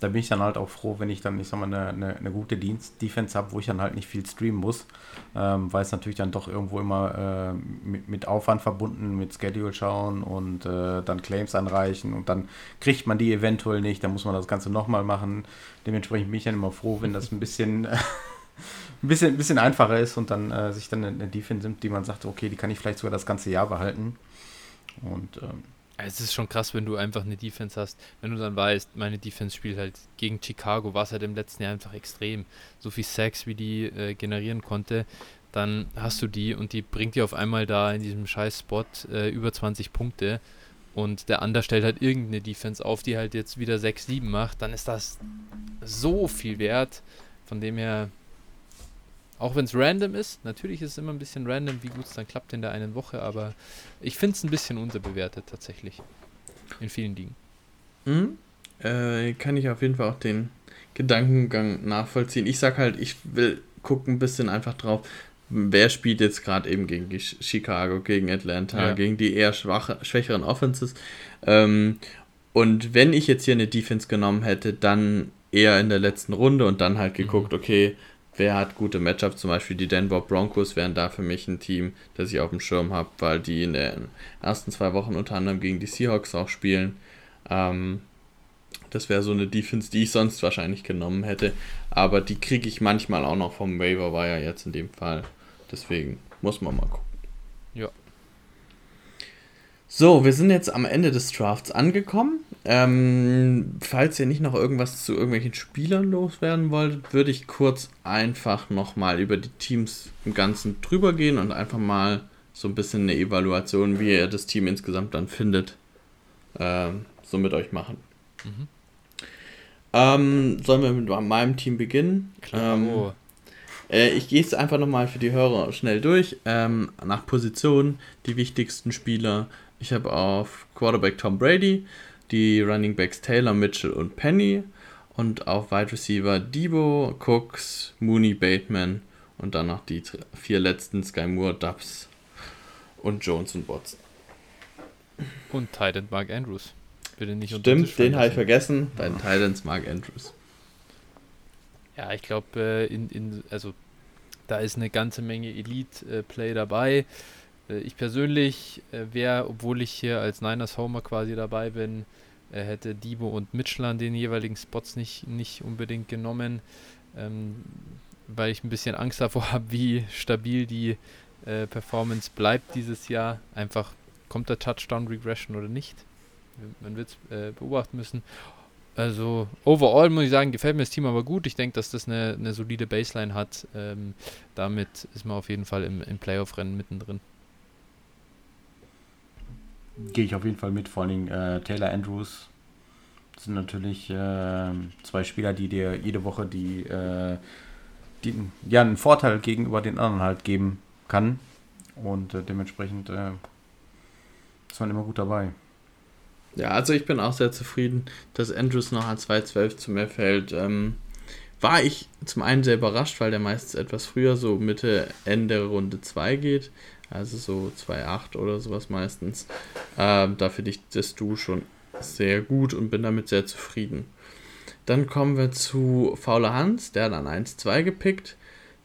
da bin ich dann halt auch froh, wenn ich dann, ich sag mal, eine, eine, eine gute Dienst Defense habe, wo ich dann halt nicht viel streamen muss, ähm, weil es natürlich dann doch irgendwo immer äh, mit, mit, Aufwand verbunden, mit Schedule schauen und äh, dann Claims anreichen und dann kriegt man die eventuell nicht, dann muss man das Ganze nochmal machen. Dementsprechend bin ich dann immer froh, wenn das ein bisschen, ein bisschen, ein bisschen einfacher ist und dann äh, sich dann eine, eine Defense nimmt, die man sagt, okay, die kann ich vielleicht sogar das ganze Jahr behalten. Und ähm, es ist schon krass, wenn du einfach eine Defense hast, wenn du dann weißt, meine Defense spielt halt gegen Chicago, war es halt im letzten Jahr einfach extrem. So viel Sacks, wie die äh, generieren konnte, dann hast du die und die bringt dir auf einmal da in diesem scheiß Spot äh, über 20 Punkte und der andere stellt halt irgendeine Defense auf, die halt jetzt wieder 6-7 macht, dann ist das so viel wert. Von dem her, auch wenn es random ist, natürlich ist es immer ein bisschen random, wie gut es dann klappt in der einen Woche, aber ich finde es ein bisschen unterbewertet tatsächlich. In vielen Dingen. Mhm. Äh, kann ich auf jeden Fall auch den Gedankengang nachvollziehen. Ich sag halt, ich will gucken ein bisschen einfach drauf, wer spielt jetzt gerade eben gegen Chicago, gegen Atlanta, ja. gegen die eher schwache, schwächeren Offenses. Ähm, und wenn ich jetzt hier eine Defense genommen hätte, dann eher in der letzten Runde und dann halt geguckt, mhm. okay, wer hat gute Matchups, zum Beispiel die Denver Broncos wären da für mich ein Team, das ich auf dem Schirm habe, weil die in den ersten zwei Wochen unter anderem gegen die Seahawks auch spielen. Ähm, Das wäre so eine Defense, die ich sonst wahrscheinlich genommen hätte. Aber die kriege ich manchmal auch noch vom Waiver Wire jetzt in dem Fall. Deswegen muss man mal gucken. Ja. So, wir sind jetzt am Ende des Drafts angekommen. Ähm, falls ihr nicht noch irgendwas zu irgendwelchen Spielern loswerden wolltet, würde ich kurz einfach nochmal über die Teams im Ganzen drüber gehen und einfach mal so ein bisschen eine Evaluation, wie ihr das Team insgesamt dann findet, ähm, so mit euch machen. Mhm. Ähm, sollen wir mit meinem Team beginnen? Klar. Äh, ich gehe es einfach nochmal für die Hörer schnell durch. Ähm, nach Position die wichtigsten Spieler. Ich habe auf Quarterback Tom Brady, die Running Backs Taylor, Mitchell und Penny und auf Wide Receiver Debo, Cooks, Mooney, Bateman und dann noch die vier letzten Sky Moore, Dubs und Jones und Watson. Und Titan Mark Andrews. Bitte nicht Stimmt, den habe ich vergessen. Dein ja. Titans Mark Andrews. Ja, ich glaube, äh, in, in, also da ist eine ganze Menge Elite-Play dabei. Äh, ich persönlich äh, wäre, obwohl ich hier als Niners Homer quasi dabei bin, äh, hätte Debo und Mitchell an den jeweiligen Spots nicht, nicht unbedingt genommen, ähm, weil ich ein bisschen Angst davor habe, wie stabil die äh, Performance bleibt dieses Jahr. Einfach kommt der Touchdown Regression oder nicht. Man wird es äh, beobachten müssen. Also, overall muss ich sagen, gefällt mir das Team aber gut. Ich denke, dass das eine, eine solide Baseline hat. Ähm, damit ist man auf jeden Fall im, im Playoff-Rennen mittendrin gehe ich auf jeden Fall mit. Vor allem äh, Taylor Andrews sind natürlich äh, zwei Spieler, die dir jede Woche die, äh, die ja, einen Vorteil gegenüber den anderen halt geben kann. Und äh, dementsprechend äh, ist man immer gut dabei. Ja, also ich bin auch sehr zufrieden, dass Andrews noch an 2.12 zu mir fällt. Ähm, war ich zum einen sehr überrascht, weil der meistens etwas früher, so Mitte, Ende Runde 2 geht also so 2,8 oder sowas meistens. Ähm, da finde ich das Du schon sehr gut und bin damit sehr zufrieden. Dann kommen wir zu Fauler Hans, der hat an 1-2 gepickt.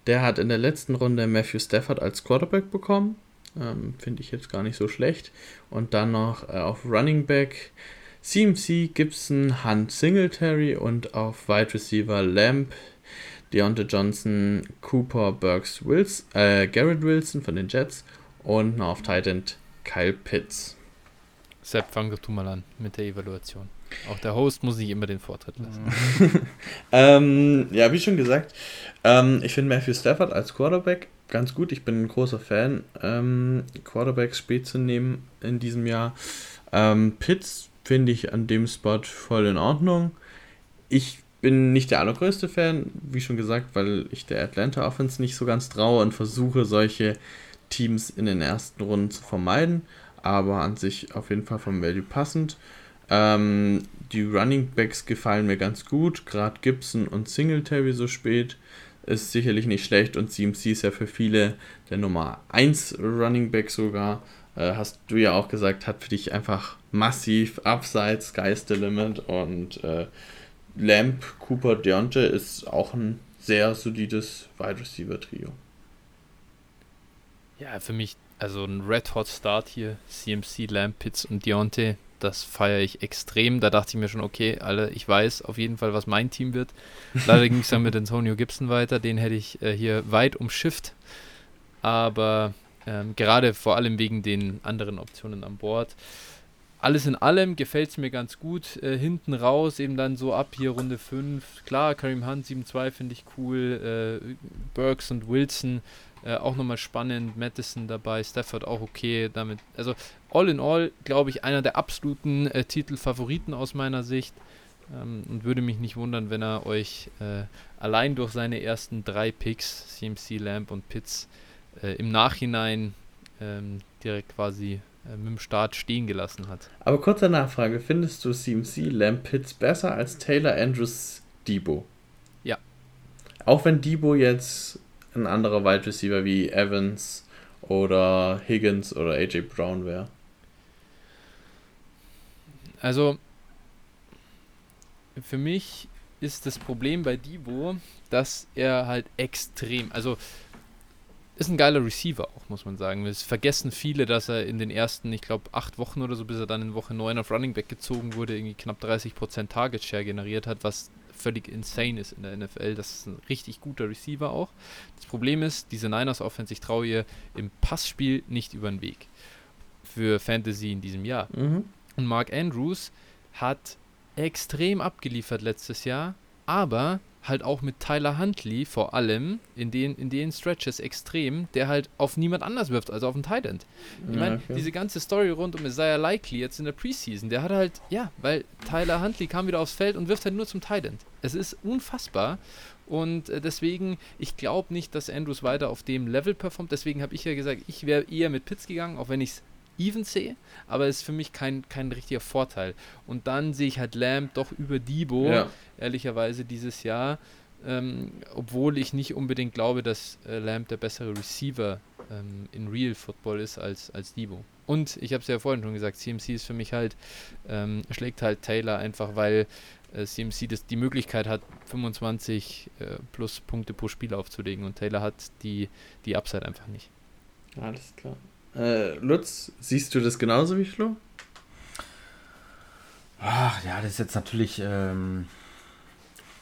Der hat in der letzten Runde Matthew Stafford als Quarterback bekommen. Ähm, finde ich jetzt gar nicht so schlecht. Und dann noch äh, auf Running Back CMC, Gibson, Hunt Singletary und auf Wide Receiver Lamp, Deontay Johnson, Cooper, Burks, Wills, äh, Garrett Wilson von den Jets und noch auf Titan Kyle Pitts. Sepp, fang doch du mal an mit der Evaluation. Auch der Host muss nicht immer den Vortritt lassen. ähm, ja, wie schon gesagt, ähm, ich finde Matthew Stafford als Quarterback ganz gut. Ich bin ein großer Fan, ähm, Quarterbacks spät zu nehmen in diesem Jahr. Ähm, Pitts finde ich an dem Spot voll in Ordnung. Ich bin nicht der allergrößte Fan, wie schon gesagt, weil ich der Atlanta Offense nicht so ganz traue und versuche, solche Teams in den ersten Runden zu vermeiden, aber an sich auf jeden Fall vom Value passend. Ähm, die Running Backs gefallen mir ganz gut, gerade Gibson und Singletary so spät ist sicherlich nicht schlecht und CMC ist ja für viele der Nummer 1 Running Back sogar. Äh, hast du ja auch gesagt, hat für dich einfach massiv Upside, Sky's the Limit und äh, Lamp, Cooper, Deontay ist auch ein sehr solides Wide Receiver Trio. Ja, für mich, also ein Red Hot Start hier, CMC, Lamp, Pitts und Deontay, das feiere ich extrem. Da dachte ich mir schon, okay, alle, ich weiß auf jeden Fall, was mein Team wird. Leider ging es dann mit Antonio Gibson weiter, den hätte ich äh, hier weit umschifft. Aber ähm, gerade vor allem wegen den anderen Optionen an Bord alles in allem gefällt es mir ganz gut. Äh, hinten raus, eben dann so ab hier Runde 5. Klar, Karim Hunt 7-2 finde ich cool. Äh, Burks und Wilson äh, auch nochmal spannend. Madison dabei, Stafford auch okay. Damit, also all in all, glaube ich, einer der absoluten äh, Titelfavoriten aus meiner Sicht. Ähm, und würde mich nicht wundern, wenn er euch äh, allein durch seine ersten drei Picks, CMC, Lamp und Pitts, äh, im Nachhinein ähm, direkt quasi mit dem Start stehen gelassen hat. Aber kurze Nachfrage: Findest du CMC Lamp Pitts besser als Taylor Andrews Debo? Ja. Auch wenn Debo jetzt ein anderer Wide Receiver wie Evans oder Higgins oder AJ Brown wäre? Also, für mich ist das Problem bei Debo, dass er halt extrem, also ist ein geiler Receiver auch, muss man sagen. Es vergessen viele, dass er in den ersten, ich glaube, acht Wochen oder so, bis er dann in Woche 9 auf Running Back gezogen wurde, irgendwie knapp 30% Target Share generiert hat, was völlig insane ist in der NFL. Das ist ein richtig guter Receiver auch. Das Problem ist, diese Niners Offense, ich traue ihr im Passspiel nicht über den Weg. Für Fantasy in diesem Jahr. Mhm. Und Mark Andrews hat extrem abgeliefert letztes Jahr, aber halt auch mit Tyler Huntley vor allem in den, in den Stretches extrem, der halt auf niemand anders wirft als auf den Tight End. Ich meine, okay. diese ganze Story rund um Isaiah Likely jetzt in der Preseason, der hat halt, ja, weil Tyler Huntley kam wieder aufs Feld und wirft halt nur zum Tight End. Es ist unfassbar und äh, deswegen, ich glaube nicht, dass Andrews weiter auf dem Level performt. Deswegen habe ich ja gesagt, ich wäre eher mit Pitts gegangen, auch wenn ich es even sehe, aber es ist für mich kein, kein richtiger Vorteil. Und dann sehe ich halt Lamb doch über Debo, ja. ehrlicherweise dieses Jahr, ähm, obwohl ich nicht unbedingt glaube, dass äh, Lamb der bessere Receiver ähm, in Real Football ist als, als Debo. Und ich habe es ja vorhin schon gesagt, CMC ist für mich halt, ähm, schlägt halt Taylor einfach, weil äh, CMC das, die Möglichkeit hat, 25 äh, plus Punkte pro Spiel aufzulegen und Taylor hat die, die Upside einfach nicht. Alles klar. Äh, Lutz, siehst du das genauso wie Flo? Ach, ja, das ist jetzt natürlich. Ähm,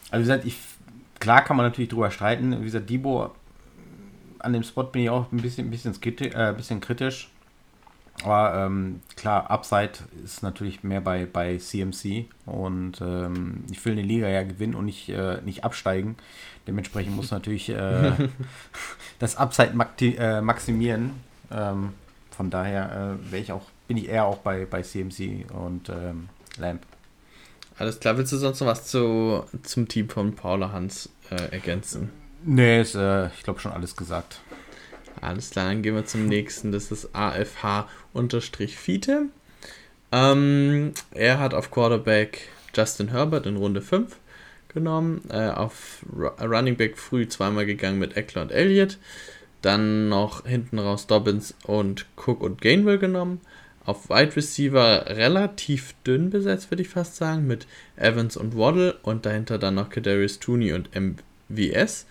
also, wie gesagt, ich, klar kann man natürlich drüber streiten. Wie gesagt, Debo, an dem Spot bin ich auch ein bisschen, ein bisschen, äh, bisschen kritisch. Aber ähm, klar, Upside ist natürlich mehr bei, bei CMC und ähm, ich will eine Liga ja gewinnen und nicht, äh, nicht absteigen. Dementsprechend muss natürlich äh, das Upside äh, maximieren. Ähm, von daher äh, ich auch, bin ich eher auch bei, bei CMC und ähm, Lamp. Alles klar, willst du sonst noch was zu, zum Team von Paula Hans äh, ergänzen? Nee, ist, äh, ich glaube schon alles gesagt. Alles klar, dann gehen wir zum nächsten. Das ist AFH-Fiete. Ähm, er hat auf Quarterback Justin Herbert in Runde 5 genommen. Äh, auf Running Back früh zweimal gegangen mit Eckler und Elliott. Dann noch hinten raus Dobbins und Cook und Gainwell genommen. Auf Wide Receiver relativ dünn besetzt, würde ich fast sagen, mit Evans und Waddle und dahinter dann noch Kadarius Tooney und MVS.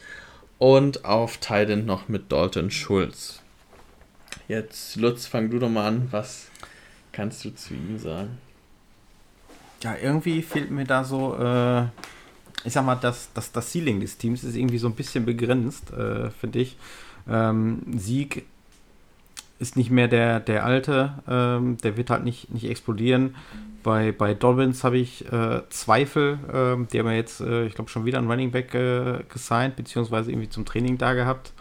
Und auf Titan noch mit Dalton Schulz. Jetzt, Lutz, fang du doch mal an. Was kannst du zu ihm sagen? Ja, irgendwie fehlt mir da so, äh, ich sag mal, das, das, das Ceiling des Teams ist irgendwie so ein bisschen begrenzt, äh, finde ich. Ähm, Sieg ist nicht mehr der, der alte, ähm, der wird halt nicht, nicht explodieren. Bei, bei Dobbins habe ich äh, Zweifel, äh, die haben ja jetzt, äh, ich glaube, schon wieder einen Running Back äh, gesigned, beziehungsweise irgendwie zum Training da gehabt.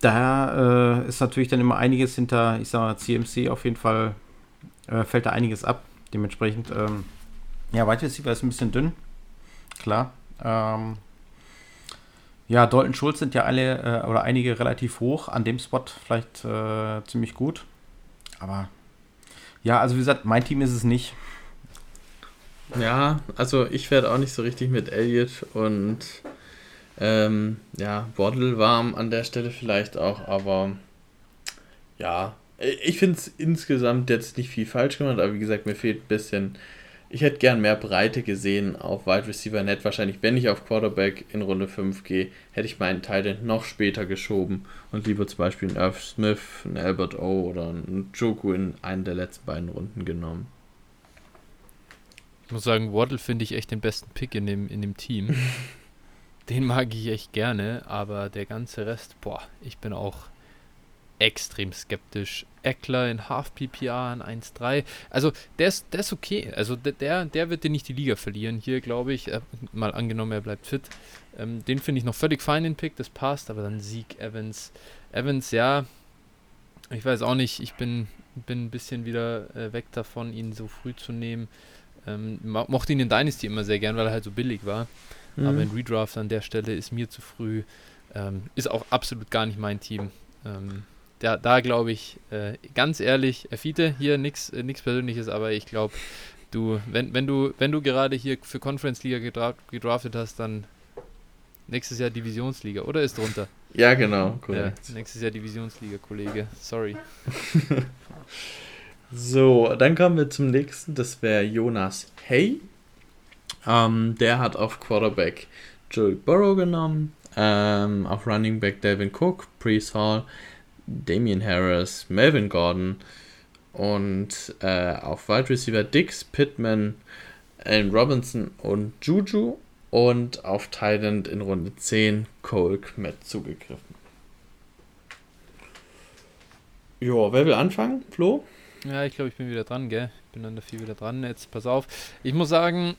Da äh, ist natürlich dann immer einiges hinter, ich sag mal, CMC auf jeden Fall, äh, fällt da einiges ab. Dementsprechend, ähm, ja, Wide Receiver ist ein bisschen dünn, klar. Ähm, ja, Dalton Schulz sind ja alle äh, oder einige relativ hoch. An dem Spot vielleicht äh, ziemlich gut. Aber ja, also wie gesagt, mein Team ist es nicht. Ja, also ich werde auch nicht so richtig mit Elliott und ähm, ja, Waddle warm an der Stelle vielleicht auch, aber ja, ich finde es insgesamt jetzt nicht viel falsch gemacht, aber wie gesagt, mir fehlt ein bisschen ich hätte gern mehr Breite gesehen auf Wide Receiver Net. Wahrscheinlich, wenn ich auf Quarterback in Runde 5 gehe, hätte ich meinen Teil noch später geschoben und lieber zum Beispiel einen Irv Smith, einen Albert O oder einen Joku in einen der letzten beiden Runden genommen. Ich muss sagen, Waddle finde ich echt den besten Pick in dem, in dem Team. den mag ich echt gerne, aber der ganze Rest, boah, ich bin auch extrem skeptisch. Eckler in Half PPA in 1-3. Also der ist, der ist okay. Also der, der wird dir nicht die Liga verlieren. Hier glaube ich, äh, mal angenommen, er bleibt fit. Ähm, den finde ich noch völlig fein, den Pick, das passt. Aber dann Sieg, Evans. Evans, ja, ich weiß auch nicht. Ich bin, bin ein bisschen wieder äh, weg davon, ihn so früh zu nehmen. Ähm, mochte ihn in Dynasty immer sehr gern, weil er halt so billig war. Mhm. Aber in Redraft an der Stelle ist mir zu früh. Ähm, ist auch absolut gar nicht mein Team. Ähm, da, da glaube ich, äh, ganz ehrlich, Fiete, hier nichts äh, Persönliches, aber ich glaube, du, wenn, wenn du, wenn du gerade hier für Conference Liga gedra gedraftet hast, dann nächstes Jahr Divisionsliga, oder ist drunter? Ja, genau, korrekt. Ja, nächstes Jahr Divisionsliga, Kollege. Sorry. so, dann kommen wir zum nächsten, das wäre Jonas Hey. Ähm, der hat auf Quarterback Joel Burrow genommen, Ähm, auf Running Back Devin Cook, Brees Hall, Damian Harris, Melvin Gordon und äh, auf Wide Receiver Dix, Pittman, Allen Robinson und Juju und auf Thailand in Runde 10 Cole Kmet zugegriffen. Jo, wer will anfangen? Flo? Ja, ich glaube, ich bin wieder dran, gell? Ich bin an der 4 wieder dran. Jetzt pass auf. Ich muss sagen,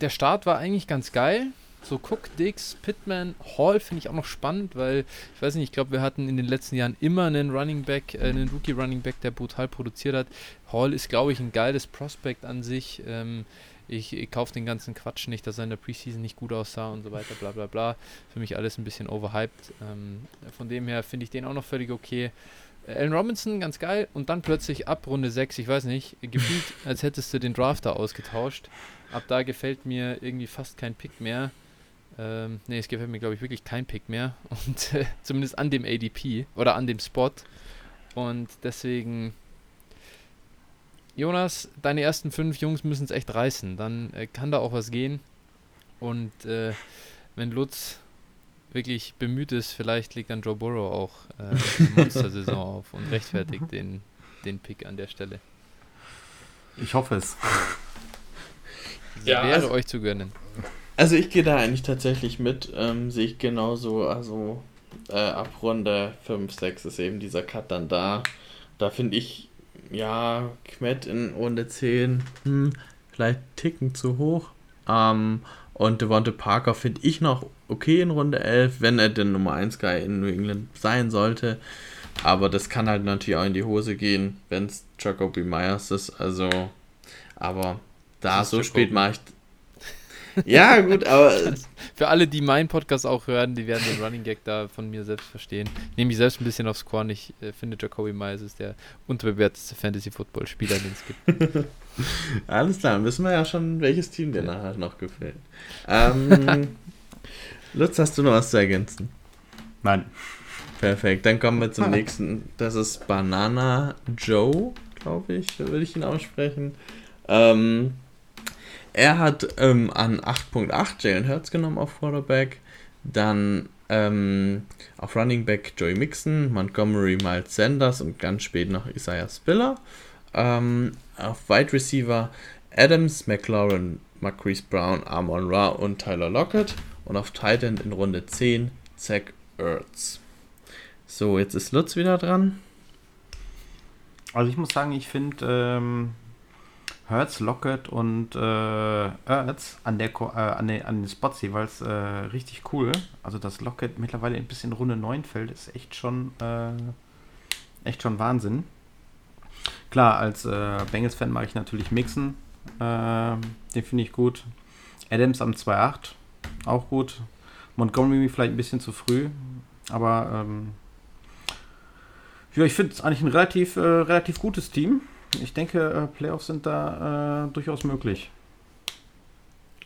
der Start war eigentlich ganz geil. So Cook, Dix, Pittman, Hall finde ich auch noch spannend, weil ich weiß nicht, ich glaube, wir hatten in den letzten Jahren immer einen Running Back, äh, einen Rookie Running Back, der brutal produziert hat. Hall ist, glaube ich, ein geiles Prospect an sich. Ähm, ich, ich kaufe den ganzen Quatsch nicht, dass er in der Preseason nicht gut aussah und so weiter, bla bla bla. Für mich alles ein bisschen overhyped. Ähm, von dem her finde ich den auch noch völlig okay. Allen Robinson, ganz geil. Und dann plötzlich ab Runde 6, ich weiß nicht, gefühlt, als hättest du den Drafter ausgetauscht. Ab da gefällt mir irgendwie fast kein Pick mehr. Ähm, ne, es gefällt mir, glaube ich, wirklich kein Pick mehr. Und äh, zumindest an dem ADP oder an dem Spot. Und deswegen, Jonas, deine ersten fünf Jungs müssen es echt reißen. Dann äh, kann da auch was gehen. Und äh, wenn Lutz wirklich bemüht ist, vielleicht legt dann Joe Burrow auch äh, eine Monster-Saison auf und rechtfertigt den, den Pick an der Stelle. Ich hoffe es. Ja, wäre also, euch zu gönnen. Also ich gehe da eigentlich tatsächlich mit, ähm, sehe ich genauso, also äh, ab Runde 5, 6 ist eben dieser Cut dann da. Da finde ich, ja, Kmet in Runde 10, hm, vielleicht ticken zu hoch. Ähm, und Devonte Parker finde ich noch okay in Runde 11, wenn er der Nummer 1 Guy in New England sein sollte. Aber das kann halt natürlich auch in die Hose gehen, wenn es Jacoby Myers ist. Also, aber da so spät mache ich ja, gut, aber. Für alle, die meinen Podcast auch hören, die werden den Running Gag da von mir selbst verstehen. Nehme ich selbst ein bisschen aufs Korn. Ich äh, finde, Jacoby Myers ist der unterbewerteste Fantasy-Football-Spieler, den es gibt. Alles klar, dann wissen wir ja schon, welches Team dir nachher noch gefällt. Ähm, Lutz, hast du noch was zu ergänzen? Nein. Perfekt, dann kommen wir zum nächsten. Das ist Banana Joe, glaube ich, würde ich ihn aussprechen. Ähm, er hat ähm, an 8.8 Jalen Hurts genommen auf Quarterback, dann ähm, auf Running Back Joey Mixon, Montgomery, Miles Sanders und ganz spät noch Isaiah Spiller. Ähm, auf Wide Receiver Adams, McLaurin, Marquise Brown, Amon Ra und Tyler Lockett. Und auf Tight End in Runde 10 Zach Ertz. So, jetzt ist Lutz wieder dran. Also ich muss sagen, ich finde ähm, Hertz, Lockett und äh, Ertz an, der, äh, an, den, an den Spots jeweils äh, richtig cool. Also dass Lockett mittlerweile ein bisschen Runde 9 fällt, ist echt schon, äh, echt schon Wahnsinn. Klar, als äh, Bengals-Fan mache ich natürlich Mixen. Äh, den finde ich gut. Adams am 2.8, auch gut. Montgomery vielleicht ein bisschen zu früh, aber ähm, ja, ich finde es eigentlich ein relativ, relativ gutes Team ich denke, äh, Playoffs sind da äh, durchaus möglich.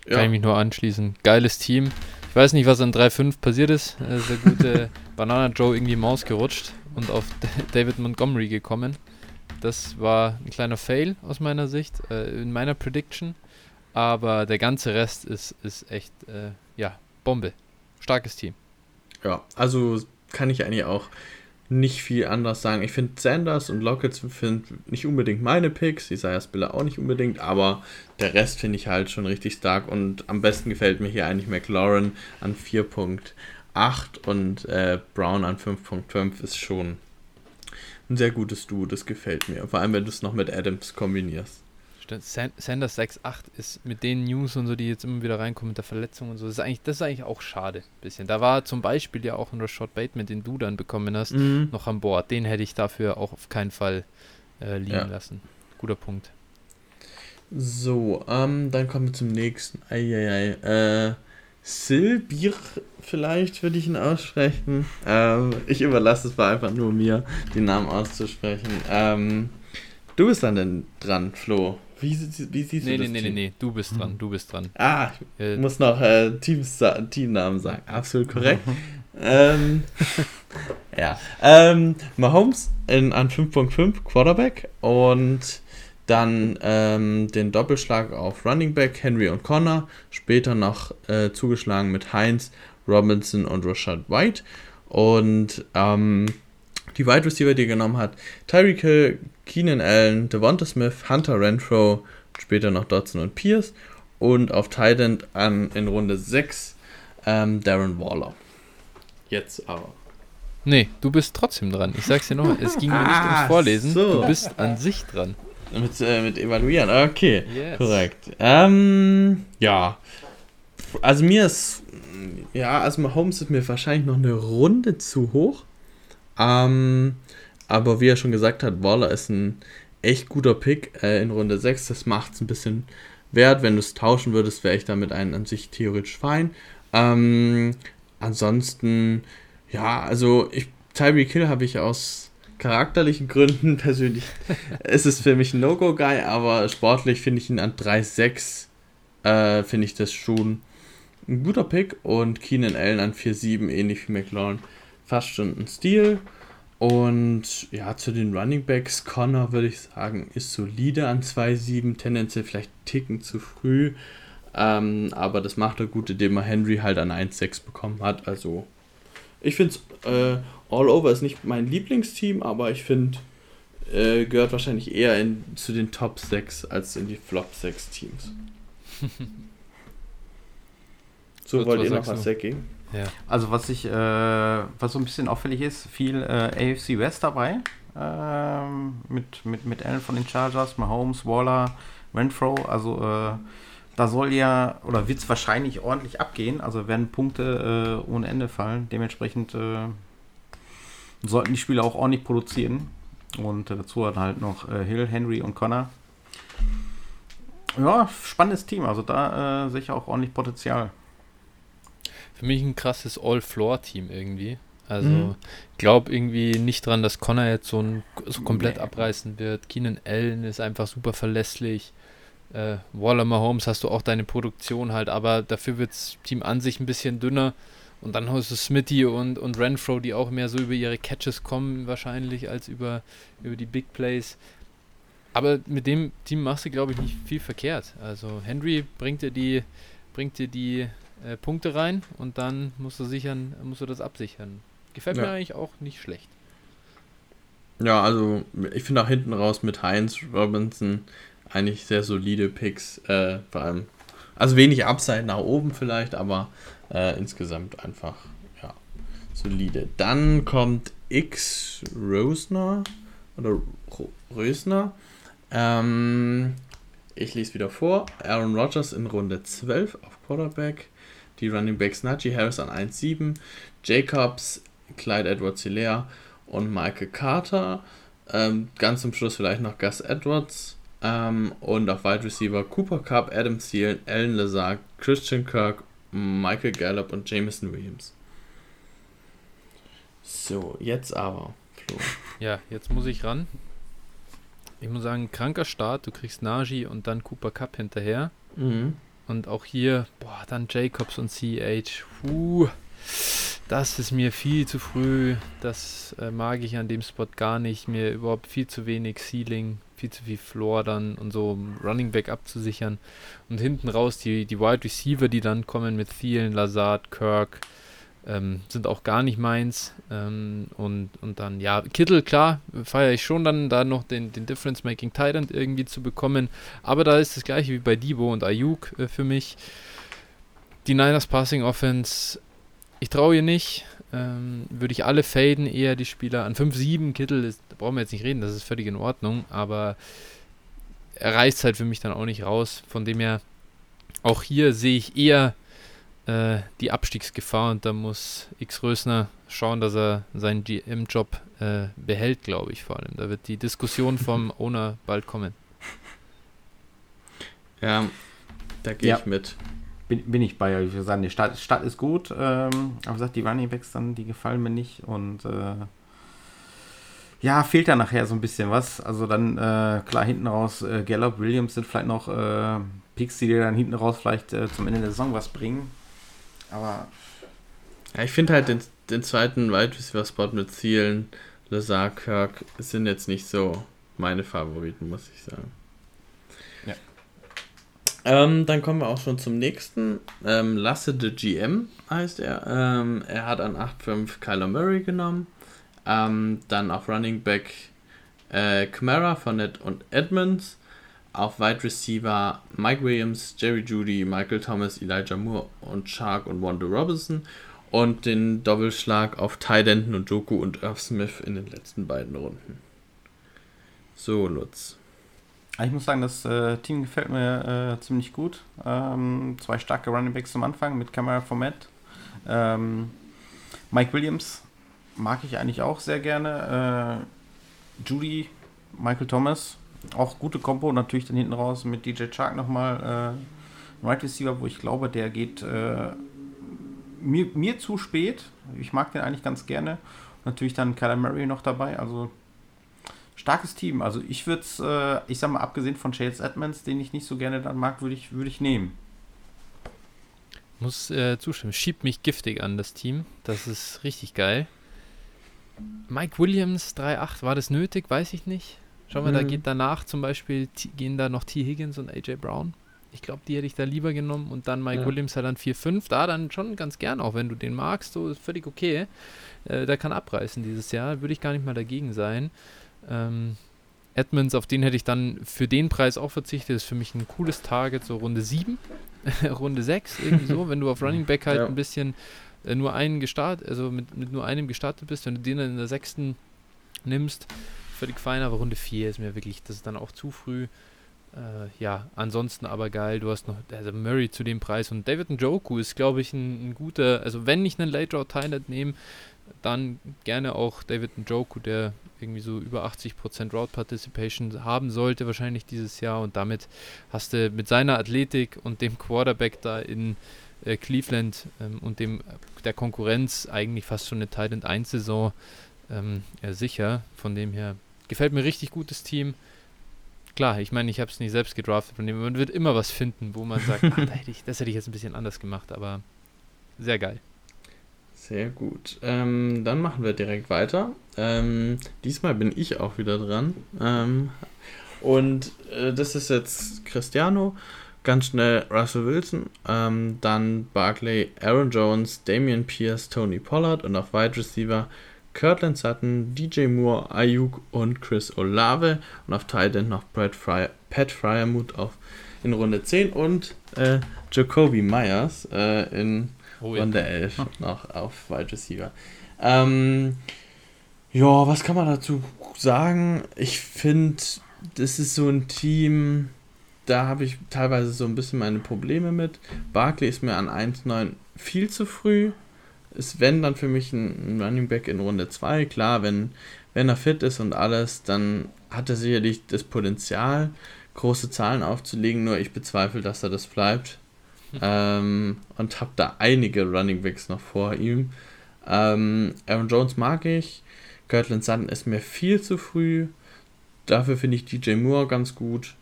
Ja. Kann ich mich nur anschließen. Geiles Team. Ich weiß nicht, was an 3-5 passiert ist. Äh, der gute Banana Joe irgendwie Maus gerutscht und auf David Montgomery gekommen. Das war ein kleiner Fail aus meiner Sicht, äh, in meiner Prediction. Aber der ganze Rest ist, ist echt, äh, ja, Bombe. Starkes Team. Ja, also kann ich eigentlich auch nicht viel anders sagen. Ich finde Sanders und Lockett sind nicht unbedingt meine Picks, Isaiah Spiller auch nicht unbedingt, aber der Rest finde ich halt schon richtig stark und am besten gefällt mir hier eigentlich McLaurin an 4.8 und äh, Brown an 5.5 ist schon ein sehr gutes Duo, das gefällt mir. Vor allem, wenn du es noch mit Adams kombinierst. Sanders 6-8 ist mit den News und so, die jetzt immer wieder reinkommen mit der Verletzung und so, das ist eigentlich, das ist eigentlich auch schade. Bisschen. Da war zum Beispiel ja auch ein Rashad Bateman, den du dann bekommen hast, mhm. noch an Bord. Den hätte ich dafür auch auf keinen Fall äh, liegen ja. lassen. Guter Punkt. So, ähm, dann kommen wir zum nächsten. Eieiei. Äh, Silbir, vielleicht würde ich ihn aussprechen. Ähm, ich überlasse es war einfach nur mir, den Namen auszusprechen. Ähm, du bist dann denn dran, Flo. Wie, wie siehst nee, du das? Nee, nee, nee, nee, du bist dran, du bist dran. Ah, ich äh, muss noch äh, Teams, Teamnamen sagen. Absolut korrekt. ähm, ja. Ähm, Mahomes in, an 5.5 Quarterback und Dann ähm, den Doppelschlag auf Running Back Henry und Connor. Später noch äh, zugeschlagen mit Heinz, Robinson und Rashad White. Und ähm, die Wide Receiver, die er genommen hat, Tyreek Hill, Keenan Allen, Devonta Smith, Hunter Renfro, später noch Dodson und Pierce. Und auf Titan an in Runde 6 ähm, Darren Waller. Jetzt aber. Nee, du bist trotzdem dran. Ich sag's dir noch, es ging mir nicht ums Ah, Vorlesen. so. Du bist an sich dran. Mit, äh, mit Evaluieren, okay. Yes. Korrekt. Ähm, ja. Also mir ist, ja, also Mahomes ist mir wahrscheinlich noch eine Runde zu hoch. Ähm, aber wie er schon gesagt hat, Waller ist ein echt guter Pick äh, in Runde 6. Das macht es ein bisschen wert. Wenn du es tauschen würdest, wäre ich damit einen an sich theoretisch fein. Ähm, ansonsten, ja, also ich, Tyreek Hill habe ich aus charakterlichen Gründen persönlich, ist es für mich ein No-Go-Guy, aber sportlich finde ich ihn an 3,6 äh, finde ich das schon ein guter Pick und Keenan Allen an 4,7, ähnlich wie McLaurin, fast schon ein Stil. Und ja, zu den Running Backs, Connor würde ich sagen, ist solide an 2,7, tendenziell vielleicht Ticken zu früh. Ähm, aber das macht er gut, indem er Henry halt an 1,6 bekommen hat. Also, ich finde es äh, all over ist nicht mein Lieblingsteam, aber ich finde, äh, gehört wahrscheinlich eher in, zu den Top 6 als in die Flop 6 Teams. so, wollt ihr noch was du? Ja. Also was ich, äh, was so ein bisschen auffällig ist, viel äh, AFC West dabei. Ähm, mit, mit, mit Allen von den Chargers, Mahomes, Waller, Renfro. Also äh, da soll ja, oder wird es wahrscheinlich ordentlich abgehen. Also werden Punkte äh, ohne Ende fallen. Dementsprechend äh, sollten die Spieler auch ordentlich produzieren. Und äh, dazu hat halt noch äh, Hill, Henry und Connor. Ja, spannendes Team. Also da sehe ich auch ordentlich Potenzial. Für mich ein krasses All-Floor-Team irgendwie. Also, Mhm. glaub irgendwie nicht dran, dass Connor jetzt so, ein, so komplett Nee. abreißen wird. Keenan Allen ist einfach super verlässlich. Äh, Waller Mahomes hast du auch deine Produktion halt, aber dafür wird das Team an sich ein bisschen dünner. Und dann hast du Smitty und, und Renfro, die auch mehr so über ihre Catches kommen wahrscheinlich, als über, über die Big Plays. Aber mit dem Team machst du, glaube ich, nicht viel verkehrt. Also Henry bringt dir die, bringt dir die äh, Punkte rein und dann musst du sichern, musst du das absichern. Gefällt mir Ja. eigentlich auch nicht schlecht. Ja, also ich finde auch hinten raus mit Heinz Robinson eigentlich sehr solide Picks. Äh, vor allem, also wenig Upside nach oben vielleicht, aber äh, insgesamt einfach, ja, solide. Dann kommt X Rosner oder Rösner. Ähm, ich lese wieder vor. Aaron Rodgers in Runde 12 auf Quarterback. Die Running Backs Najee Harris an 1,7. Jacobs, Clyde Edwards Hilaire und Michael Carter. Ähm, ganz zum Schluss vielleicht noch Gus Edwards. Ähm, und auf Wide Receiver Cooper Cup, Adam Thielen, Alan Lazar, Christian Kirk, Michael Gallup und Jameson Williams. So, jetzt aber, Flo. Ja, jetzt muss ich ran. Ich muss sagen, kranker Start. Du kriegst Najee und dann Cooper Cup hinterher. Mhm. Und auch hier, boah, dann Jacobs und CH. Puh, das ist mir viel zu früh. Das äh, mag ich an dem Spot gar nicht. Mir überhaupt viel zu wenig Ceiling, viel zu viel Floor dann und so, um Running Back abzusichern. Und hinten raus die, die Wide Receiver, die dann kommen mit Thielen, Lazard, Kirk, ähm, sind auch gar nicht meins. Ähm, und, und dann, ja, Kittel, klar, feiere ich schon dann, da noch den, den Difference-Making Titan irgendwie zu bekommen. Aber da ist das gleiche wie bei Debo und Ayuk äh, für mich. Die Niners Passing Offense, ich traue ihr nicht. Ähm, würde ich alle faden, eher die Spieler an 5-7. Kittel, ist, da brauchen wir jetzt nicht reden, das ist völlig in Ordnung. Aber er reißt halt für mich dann auch nicht raus. Von dem her, auch hier sehe ich eher äh, die Abstiegsgefahr und da muss X Rösner schauen, dass er seinen GM-Job äh, behält, glaube ich vor allem. Da wird die Diskussion vom Owner bald kommen. Ja, da gehe Ja. ich mit. Bin, bin ich bei euch. Ich würde sagen, die Stadt, Stadt ist gut. Ähm, aber gesagt, die Running Backs dann, die gefallen mir nicht. Und äh, ja, fehlt da nachher so ein bisschen was. Also dann, äh, klar, hinten raus, äh, Gallup, Williams sind vielleicht noch äh, Picks, die dir dann hinten raus vielleicht äh, zum Ende der Saison was bringen. Aber Ja, ich finde halt den, den zweiten Wide Receiver Spot mit Zielen, Lazar, Kirk sind jetzt nicht so meine Favoriten, muss ich sagen. Ähm, dann kommen wir auch schon zum nächsten. Ähm, Lasse de GM heißt er. Ähm, er hat an 8.5 Kyler Murray genommen. Ähm, dann auf Running Back äh, Camara, Fournette und Edmonds. Auf Wide Receiver Mike Williams, Jerry Judy, Michael Thomas, Elijah Moore und Shark und Wanda Robinson. Und den Doppelschlag auf Tidenten und Joku und Irv Smith in den letzten beiden Runden. So, Lutz. Ich muss sagen, das äh, Team gefällt mir äh, ziemlich gut. Ähm, zwei starke Running Backs zum Anfang mit Camera Format. Ähm, Mike Williams mag ich eigentlich auch sehr gerne. Äh, Judy, Michael Thomas, auch gute Kompo. Natürlich dann hinten raus mit DJ Chark nochmal äh, Right Receiver, wo ich glaube, der geht äh, mir, mir zu spät. Ich mag den eigentlich ganz gerne. Natürlich dann Kyler Murray noch dabei. Also starkes Team. Also ich würde es, äh, ich sag mal, abgesehen von Chase Edmonds, den ich nicht so gerne dann mag, würde ich, würd ich nehmen. Muss äh, zustimmen. Schiebt mich giftig an, das Team. Das ist richtig geil. Mike Williams 3.8, war das nötig? Weiß ich nicht. Schauen wir, mhm. da geht danach zum Beispiel, gehen da noch T. Higgins und AJ Brown. Ich glaube, die hätte ich da lieber genommen und dann Mike ja. Williams hat dann 4-5. Da dann schon ganz gern, auch wenn du den magst, so ist völlig okay. Äh, der kann abreißen dieses Jahr, würde ich gar nicht mal dagegen sein. Ähm, Edmonds, auf den hätte ich dann für den Preis auch verzichtet. Das ist für mich ein cooles Target, so Runde 7, Runde 6, irgendwie so. Wenn du auf Running Back halt ja. ein bisschen äh, nur einen gestartet, also mit, mit nur einem gestartet bist, wenn du den dann in der sechsten nimmst, völlig fein, aber Runde 4 ist mir wirklich, das ist dann auch zu früh. Äh, ja, ansonsten aber geil. Du hast noch also Murray zu dem Preis und David Njoku ist, glaube ich, ein, ein, guter, also wenn ich einen Late Round Thailand nehme, dann gerne auch David Njoku, der irgendwie so über 80% Route Participation haben sollte, wahrscheinlich dieses Jahr. Und damit hast du mit seiner Athletik und dem Quarterback da in äh, Cleveland ähm, und dem der Konkurrenz eigentlich fast schon eine Titan 1 Saison ähm, sicher. Von dem her gefällt mir richtig gutes Team. Klar, ich meine, ich habe es nicht selbst gedraftet, von dem man wird immer was finden, wo man sagt, ach, da hätte ich, das hätte ich jetzt ein bisschen anders gemacht, aber sehr geil. Sehr gut. Ähm, dann machen wir direkt weiter. Ähm, diesmal bin ich auch wieder dran. Ähm, und äh, das ist jetzt Cristiano. Ganz schnell Russell Wilson. Ähm, dann Barkley, Aaron Jones, Damian Pierce, Tony Pollard und auf Wide Receiver Kirtland Sutton, DJ Moore, Ayuk und Chris Olave. Und auf Tight End noch Brad Fryer, Pat Fryermuth auf in Runde 10 und äh, Jacoby Myers äh, in oh, ja. Runde 11 noch auf Wide Receiver. Ähm, ja, was kann man dazu sagen? Ich finde, das ist so ein Team, da habe ich teilweise so ein bisschen meine Probleme mit. Barkley ist mir an 1,9 viel zu früh. Ist wenn dann für mich ein Running Back in Runde 2. Klar, wenn, wenn er fit ist und alles, dann hat er sicherlich das Potenzial, große Zahlen aufzulegen, nur ich bezweifle, dass er das bleibt. ähm, und habe da einige Running Backs noch vor ihm. Ähm, Aaron Jones mag ich. Kirtland Sutton ist mir viel zu früh. Dafür finde ich DJ Moore ganz gut.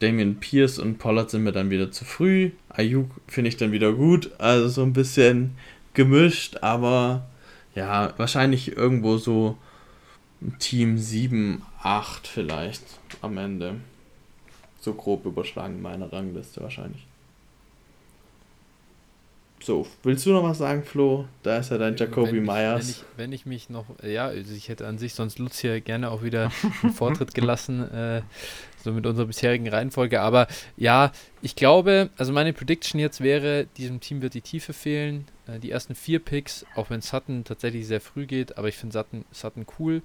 Damien Pierce und Pollard sind mir dann wieder zu früh. Ayuk finde ich dann wieder gut. Also so ein bisschen gemischt, aber ja, wahrscheinlich irgendwo so Team 7, 8 vielleicht am Ende. So grob überschlagen meine Rangliste wahrscheinlich. So, willst du noch was sagen, Flo? Da ist ja dein Jacoby Myers. Wenn ich, wenn ich mich noch, ja, also ich hätte an sich sonst Lutz hier gerne auch wieder einen Vortritt gelassen, äh, so mit unserer bisherigen Reihenfolge. Aber ja, ich glaube, also meine Prediction jetzt wäre, diesem Team wird die Tiefe fehlen. Äh, die ersten vier Picks, auch wenn Sutton tatsächlich sehr früh geht, aber ich finde Sutton, Sutton cool.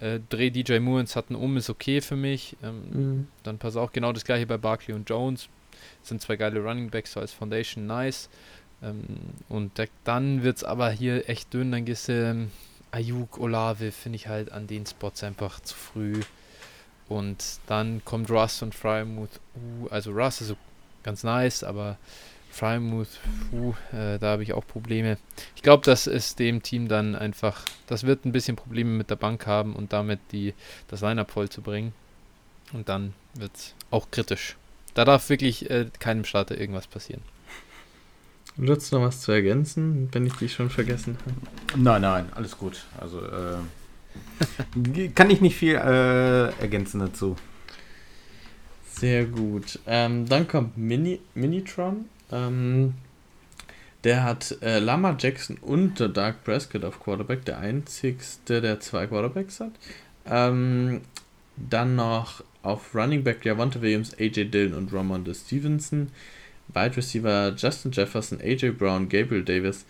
Äh, dreh DJ Moore und Sutton um, ist okay für mich. Ähm, mhm. Dann pass auch genau das gleiche bei Barkley und Jones. Das sind zwei geile Running Backs so als Foundation, nice. Ähm, und da, dann wird es aber hier echt dünn. Dann gehst du ähm, Ayuk, Olave, finde ich halt an den Spots einfach zu früh. Und dann kommt Russ und Frymouth. Uh, also Russ ist so ganz nice, aber Frymouth, uh, äh, da habe ich auch Probleme. Ich glaube, dass es dem Team dann einfach, das wird ein bisschen Probleme mit der Bank haben und damit die, das Lineup voll zu bringen. Und dann wird es auch kritisch. Da darf wirklich äh, keinem Starter irgendwas passieren. Du noch was zu ergänzen, wenn ich dich schon vergessen habe? Nein, nein, alles gut. Also äh, kann ich nicht viel äh, ergänzen dazu. Sehr gut. Ähm, dann kommt Mini, Minitron. Ähm, der hat äh, Lama Jackson und Dark Prescott auf Quarterback, der einzigste, der zwei Quarterbacks hat. Ähm, dann noch auf Running Back Javonte Williams, AJ Dillon und Ramonda Stevenson. Wide Receiver Justin Jefferson, AJ Brown, Gabriel Davis,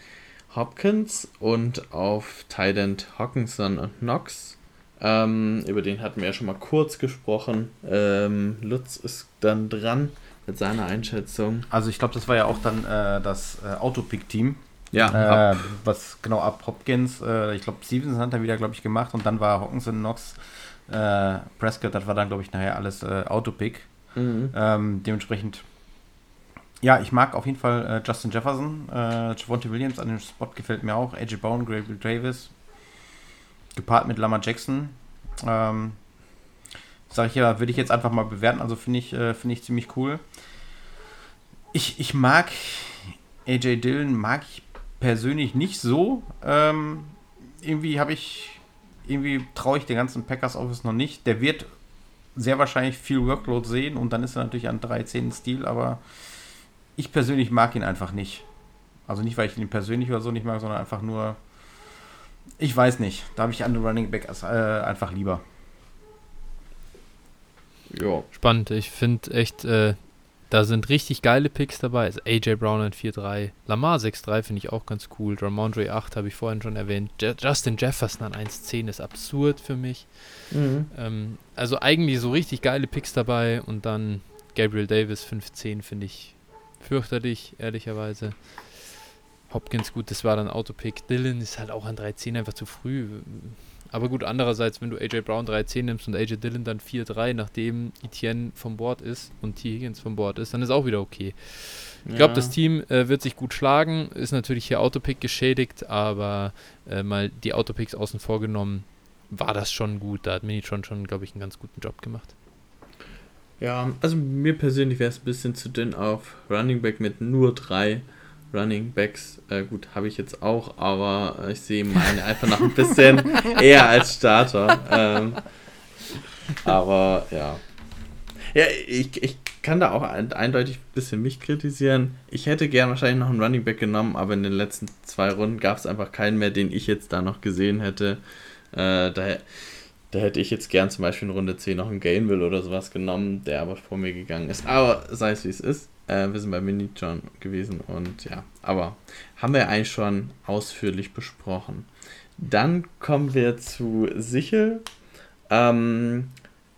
Hopkins und auf Tight End Hawkinson und Knox. Ähm, über den hatten wir ja schon mal kurz gesprochen. Ähm, Lutz ist dann dran mit seiner Einschätzung. Also ich glaube, das war ja auch dann äh, das äh, Autopick-Team. Ja. Äh, was genau ab Hopkins, äh, ich glaube, Stevenson hat er wieder, glaube ich, gemacht und dann war Hawkinson, Knox, äh, Prescott, das war dann, glaube ich, nachher alles äh, Autopick. Mhm. Ähm, dementsprechend, ja, ich mag auf jeden Fall äh, Justin Jefferson, äh, Javonte Williams an dem Spot gefällt mir auch, AJ Brown, Gabriel Davis, gepaart mit Lama Jackson. Ähm, sag ich ja, würde ich jetzt einfach mal bewerten, also finde ich, äh, finde ich ziemlich cool. Ich, ich mag AJ Dillon, mag ich persönlich nicht so. Ähm, irgendwie habe ich, irgendwie traue ich den ganzen Packers Office noch nicht. Der wird sehr wahrscheinlich viel Workload sehen und dann ist er natürlich an 13 Stil, aber ich persönlich mag ihn einfach nicht. Also nicht, weil ich ihn persönlich oder so nicht mag, sondern einfach nur, ich weiß nicht. Da habe ich andere Running Back äh, einfach lieber. Ja. Spannend. Ich finde echt, äh, da sind richtig geile Picks dabei. Also AJ Brown an 4-3. Lamar 6-3 finde ich auch ganz cool. Ramondre 8 habe ich vorhin schon erwähnt. Je Justin Jefferson an 1-10 ist absurd für mich. Mhm. Ähm, also eigentlich so richtig geile Picks dabei. Und dann Gabriel Davis 5-10 finde ich fürchterlich, ehrlicherweise. Hopkins, gut, das war dann Autopick. Dylan ist halt auch an 3-10 einfach zu früh. Aber gut, andererseits, wenn du AJ Brown 3-10 nimmst und AJ Dillon dann 4-3, nachdem Etienne vom Bord ist und T. Higgins vom Bord ist, dann ist auch wieder okay. Ich glaube, Ja. das Team äh, wird sich gut schlagen, ist natürlich hier Autopick geschädigt, aber äh, mal die Autopicks außen vor genommen, war das schon gut. Da hat Minitron schon, glaube ich, einen ganz guten Job gemacht. Ja, also mir persönlich wäre es ein bisschen zu dünn auf Running Back mit nur drei Running Backs. Äh, gut, habe ich jetzt auch, aber äh, ich sehe meine einfach noch ein bisschen eher als Starter. Ähm, aber ja. Ja, ich, ich kann da auch ein, eindeutig ein bisschen mich kritisieren. Ich hätte gern wahrscheinlich noch einen Running Back genommen, aber in den letzten zwei Runden gab es einfach keinen mehr, den ich jetzt da noch gesehen hätte. Äh, da, da hätte ich jetzt gern zum Beispiel in Runde 10 noch einen Gainwell oder sowas genommen, der aber vor mir gegangen ist. Aber sei es wie es ist. Äh, wir sind bei Mini John gewesen und ja, aber haben wir eigentlich schon ausführlich besprochen. Dann kommen wir zu Sichel. Ähm,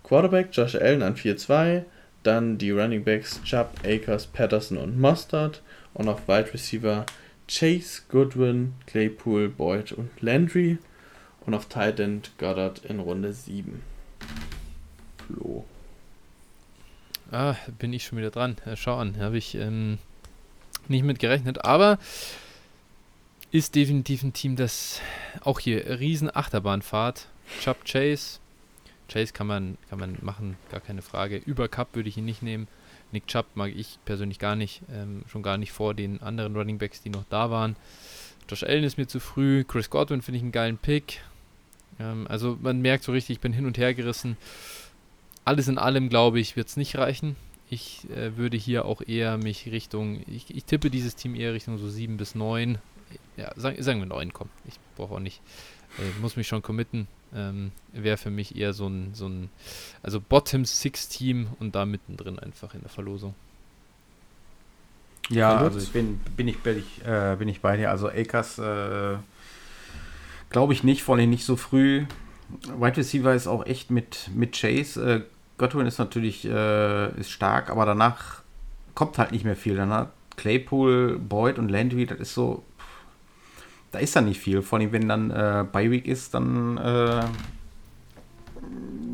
Quarterback Josh Allen an 4-2. Dann die Running Backs Chubb, Akers, Patterson und Mustard. Und auf Wide Receiver Chase, Goodwin, Claypool, Boyd und Landry. Und auf Tight End Goddard in Runde 7. Flo. Ah, bin ich schon wieder dran. Schau an, habe ich ähm, nicht mit gerechnet. Aber ist definitiv ein Team, das auch hier riesen Achterbahnfahrt. Chubb Chase. Chase kann man, kann man machen, gar keine Frage. Über Cup würde ich ihn nicht nehmen. Nick Chubb mag ich persönlich gar nicht. Ähm, schon gar nicht vor den anderen Running Backs, die noch da waren. Josh Allen ist mir zu früh. Chris Godwin finde ich einen geilen Pick. Ähm, also man merkt so richtig, ich bin hin und her gerissen. Alles in allem, glaube ich, wird es nicht reichen. Ich äh, würde hier auch eher mich Richtung, ich, ich tippe dieses Team eher Richtung so 7 bis 9. Ja, sagen, sagen wir 9, komm. Ich brauche auch nicht, äh, muss mich schon committen. Ähm, Wäre für mich eher so ein, so ein, also Bottom 6 Team und da mittendrin einfach in der Verlosung. Ja, also ich bin, bin, ich, bin, ich, äh, bin ich bei dir. Also Akers äh, glaube ich nicht, vor allem nicht so früh. Wide Receiver ist auch echt mit, mit Chase. Äh, Godwin ist natürlich äh, ist stark, aber danach kommt halt nicht mehr viel. Dann hat Claypool, Boyd und Landry, das ist so, da ist dann nicht viel. Vor allem, wenn dann äh, Bi-Week ist, dann äh,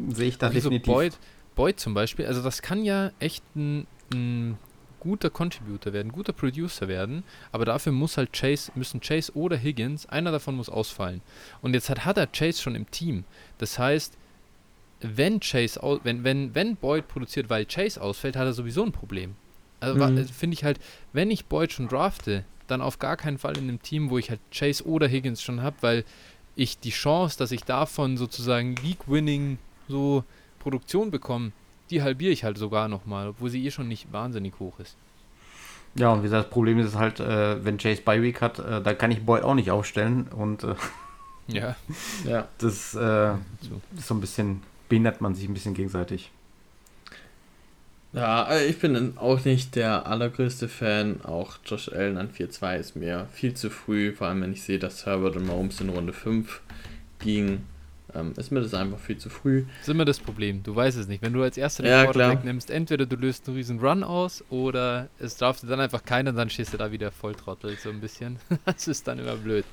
sehe ich da Wieso definitiv. Boyd, Boyd zum Beispiel, also das kann ja echt ein, ein guter Contributor werden, guter Producer werden, aber dafür muss halt Chase, müssen Chase oder Higgins, einer davon muss ausfallen. Und jetzt hat, hat er Chase schon im Team. Das heißt, wenn Chase wenn, wenn, wenn Boyd produziert, weil Chase ausfällt, hat er sowieso ein Problem. Also Mhm. äh, finde ich halt, wenn ich Boyd schon drafte, dann auf gar keinen Fall in einem Team, wo ich halt Chase oder Higgins schon habe, weil ich die Chance, dass ich davon sozusagen League-Winning so Produktion bekomme, die halbiere ich halt sogar nochmal, obwohl sie eh schon nicht wahnsinnig hoch ist. Ja, und wie gesagt, das Problem ist halt, äh, wenn Chase Byweek hat, äh, da kann ich Boyd auch nicht aufstellen und äh, ja. ja. Das, äh, so. ist so ein bisschen, behindert man sich ein bisschen gegenseitig. Ja, äh, ich bin auch nicht der allergrößte Fan. Auch Josh Allen an 4-2 ist mir viel zu früh, vor allem wenn ich sehe, dass Herbert und Mahomes in Runde 5 ging. Ähm, ist mir das einfach viel zu früh. Das ist immer das Problem. Du weißt es nicht. Wenn du als erster den ja, Quarterback nimmst, entweder du löst einen riesen Run aus oder es darf dann einfach keiner, dann stehst du da wieder voll trottelt so ein bisschen. das ist dann immer blöd.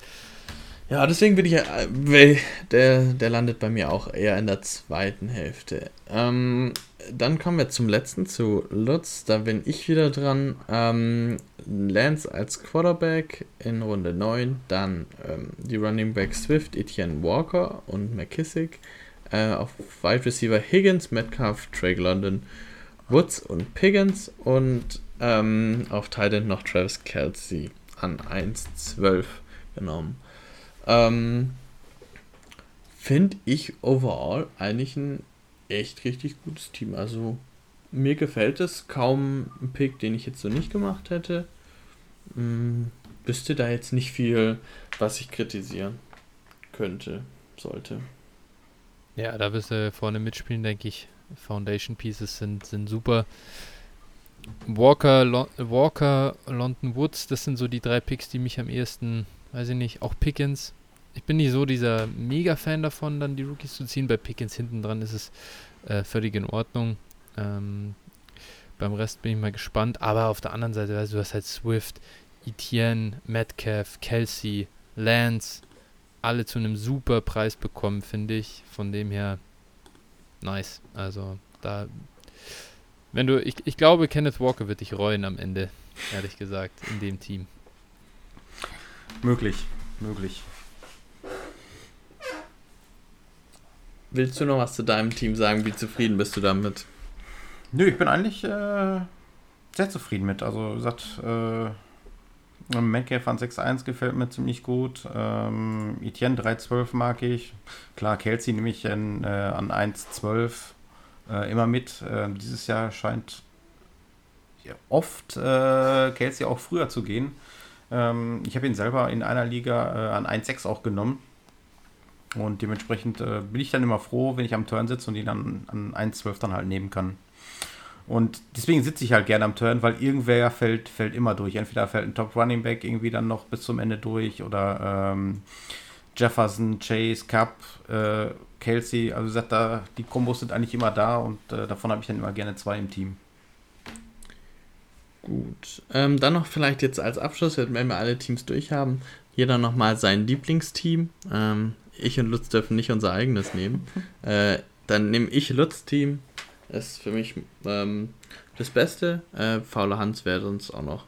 Ja, deswegen bin ich äh, der, der landet bei mir auch eher in der zweiten Hälfte. Ähm, dann kommen wir zum letzten, zu Lutz. Da bin ich wieder dran. Ähm, Lance als Quarterback in Runde 9. Dann ähm, die Running Back Swift, Etienne Walker und McKissick. Äh, auf Wide Receiver Higgins, Metcalf, Drake London, Woods und Piggins. Und ähm, auf Titan noch Travis Kelsey an 1,12 genommen. Ähm, Finde ich overall eigentlich ein echt richtig gutes Team. Also mir gefällt es kaum ein Pick, den ich jetzt so nicht gemacht hätte. Hm, wüsste da jetzt nicht viel, was ich kritisieren könnte, sollte. Ja, da wirst du vorne mitspielen, denke ich. Foundation Pieces sind, sind super. Walker, Lo Walker, London Woods, das sind so die drei Picks, die mich am ehesten, weiß ich nicht, auch Pickens, ich bin nicht so dieser Mega-Fan davon, dann die Rookies zu ziehen. Bei Pickens hinten dran ist es äh, völlig in Ordnung. Ähm, beim Rest bin ich mal gespannt. Aber auf der anderen Seite, du, du hast halt Swift, Etienne, Metcalf, Kelsey, Lance, alle zu einem super Preis bekommen, finde ich. Von dem her, nice. Also, da, wenn du, ich, ich glaube, Kenneth Walker wird dich reuen am Ende, ehrlich gesagt, in dem Team. Möglich, möglich. Willst du noch was zu deinem Team sagen? Wie zufrieden bist du damit? Nö, ich bin eigentlich äh, sehr zufrieden mit. Also, wie gesagt, äh, Metcalf an 6-1 gefällt mir ziemlich gut. Ähm, Etienne 3-12 mag ich. Klar, Kelsey nehme ich in, äh, an 1-12 äh, immer mit. Äh, dieses Jahr scheint oft äh, Kelsey auch früher zu gehen. Ähm, ich habe ihn selber in einer Liga äh, an 1-6 auch genommen. Und dementsprechend äh, bin ich dann immer froh, wenn ich am Turn sitze und ihn dann an 1,12 dann halt nehmen kann. Und deswegen sitze ich halt gerne am Turn, weil irgendwer fällt, fällt immer durch. Entweder fällt ein Top Running Back irgendwie dann noch bis zum Ende durch oder ähm, Jefferson, Chase, Cup, äh, Kelsey. Also sagt da, die Kombos sind eigentlich immer da und äh, davon habe ich dann immer gerne zwei im Team. Gut. Ähm, dann noch vielleicht jetzt als Abschluss, wenn wir alle Teams durch haben, jeder nochmal sein Lieblingsteam. Ähm, ich und Lutz dürfen nicht unser eigenes nehmen. äh, dann nehme ich Lutz-Team. Ist für mich ähm, das Beste. Äh, Faule Hans wäre sonst auch noch.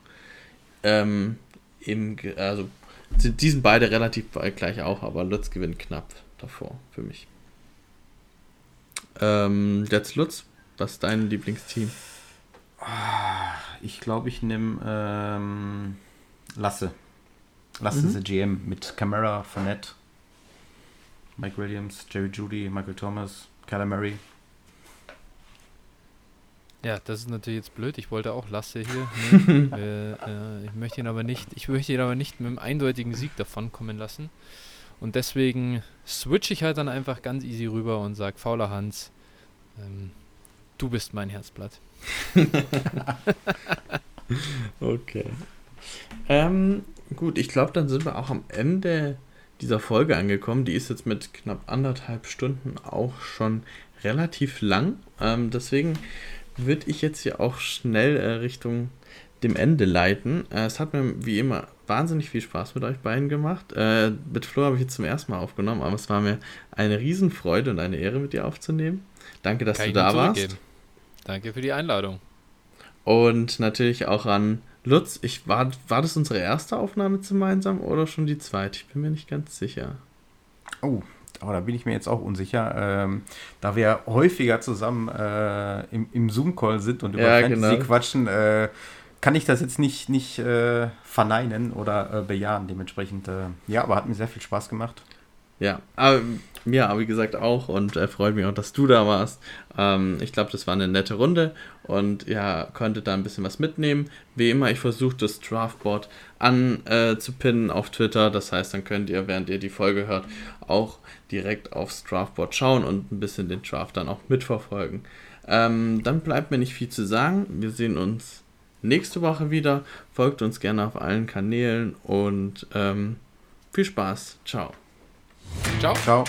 Ähm, im, also die sind beide relativ gleich auch, aber Lutz gewinnt knapp davor für mich. Ähm, jetzt Lutz, was ist dein Lieblingsteam? Ah, ich glaube, ich nehme ähm, Lasse. Lasse mhm. ist GM mit Camera, Fournette Mike Williams, Jerry Judy, Michael Thomas, Kyler Murray. Ja, das ist natürlich jetzt blöd. Ich wollte auch Lasse hier. äh, äh, ich möchte ihn aber nicht, ich möchte ihn aber nicht mit einem eindeutigen Sieg davon kommen lassen. Und deswegen switche ich halt dann einfach ganz easy rüber und sage, fauler Hans, ähm, du bist mein Herzblatt. okay. Ähm, gut, ich glaube, dann sind wir auch am Ende dieser Folge angekommen. Die ist jetzt mit knapp anderthalb Stunden auch schon relativ lang. Ähm, deswegen würde ich jetzt hier auch schnell äh, Richtung dem Ende leiten. Äh, es hat mir wie immer wahnsinnig viel Spaß mit euch beiden gemacht. Äh, mit Flo habe ich jetzt zum ersten Mal aufgenommen, aber es war mir eine Riesenfreude und eine Ehre, mit dir aufzunehmen. Danke, dass Kann du da warst. Danke für die Einladung. Und natürlich auch an Lutz, ich, war, war das unsere erste Aufnahme gemeinsam oder schon die zweite? Ich bin mir nicht ganz sicher. Oh, aber da bin ich mir jetzt auch unsicher. Ähm, da wir häufiger zusammen äh, im, im Zoom-Call sind und über ja, Fantasy genau. quatschen, äh, kann ich das jetzt nicht, nicht äh, verneinen oder äh, bejahen. Dementsprechend, äh, ja, aber hat mir sehr viel Spaß gemacht. Ja, aber mir, aber wie gesagt auch und äh, freut mich auch, dass du da warst. Ähm, ich glaube, das war eine nette Runde und ja, konnte da ein bisschen was mitnehmen. Wie immer, ich versuche das Draftboard anzupinnen äh, auf Twitter. Das heißt, dann könnt ihr, während ihr die Folge hört, auch direkt aufs Draftboard schauen und ein bisschen den Draft dann auch mitverfolgen. Ähm, dann bleibt mir nicht viel zu sagen. Wir sehen uns nächste Woche wieder. Folgt uns gerne auf allen Kanälen und ähm, viel Spaß. Ciao. Ciao. Ciao.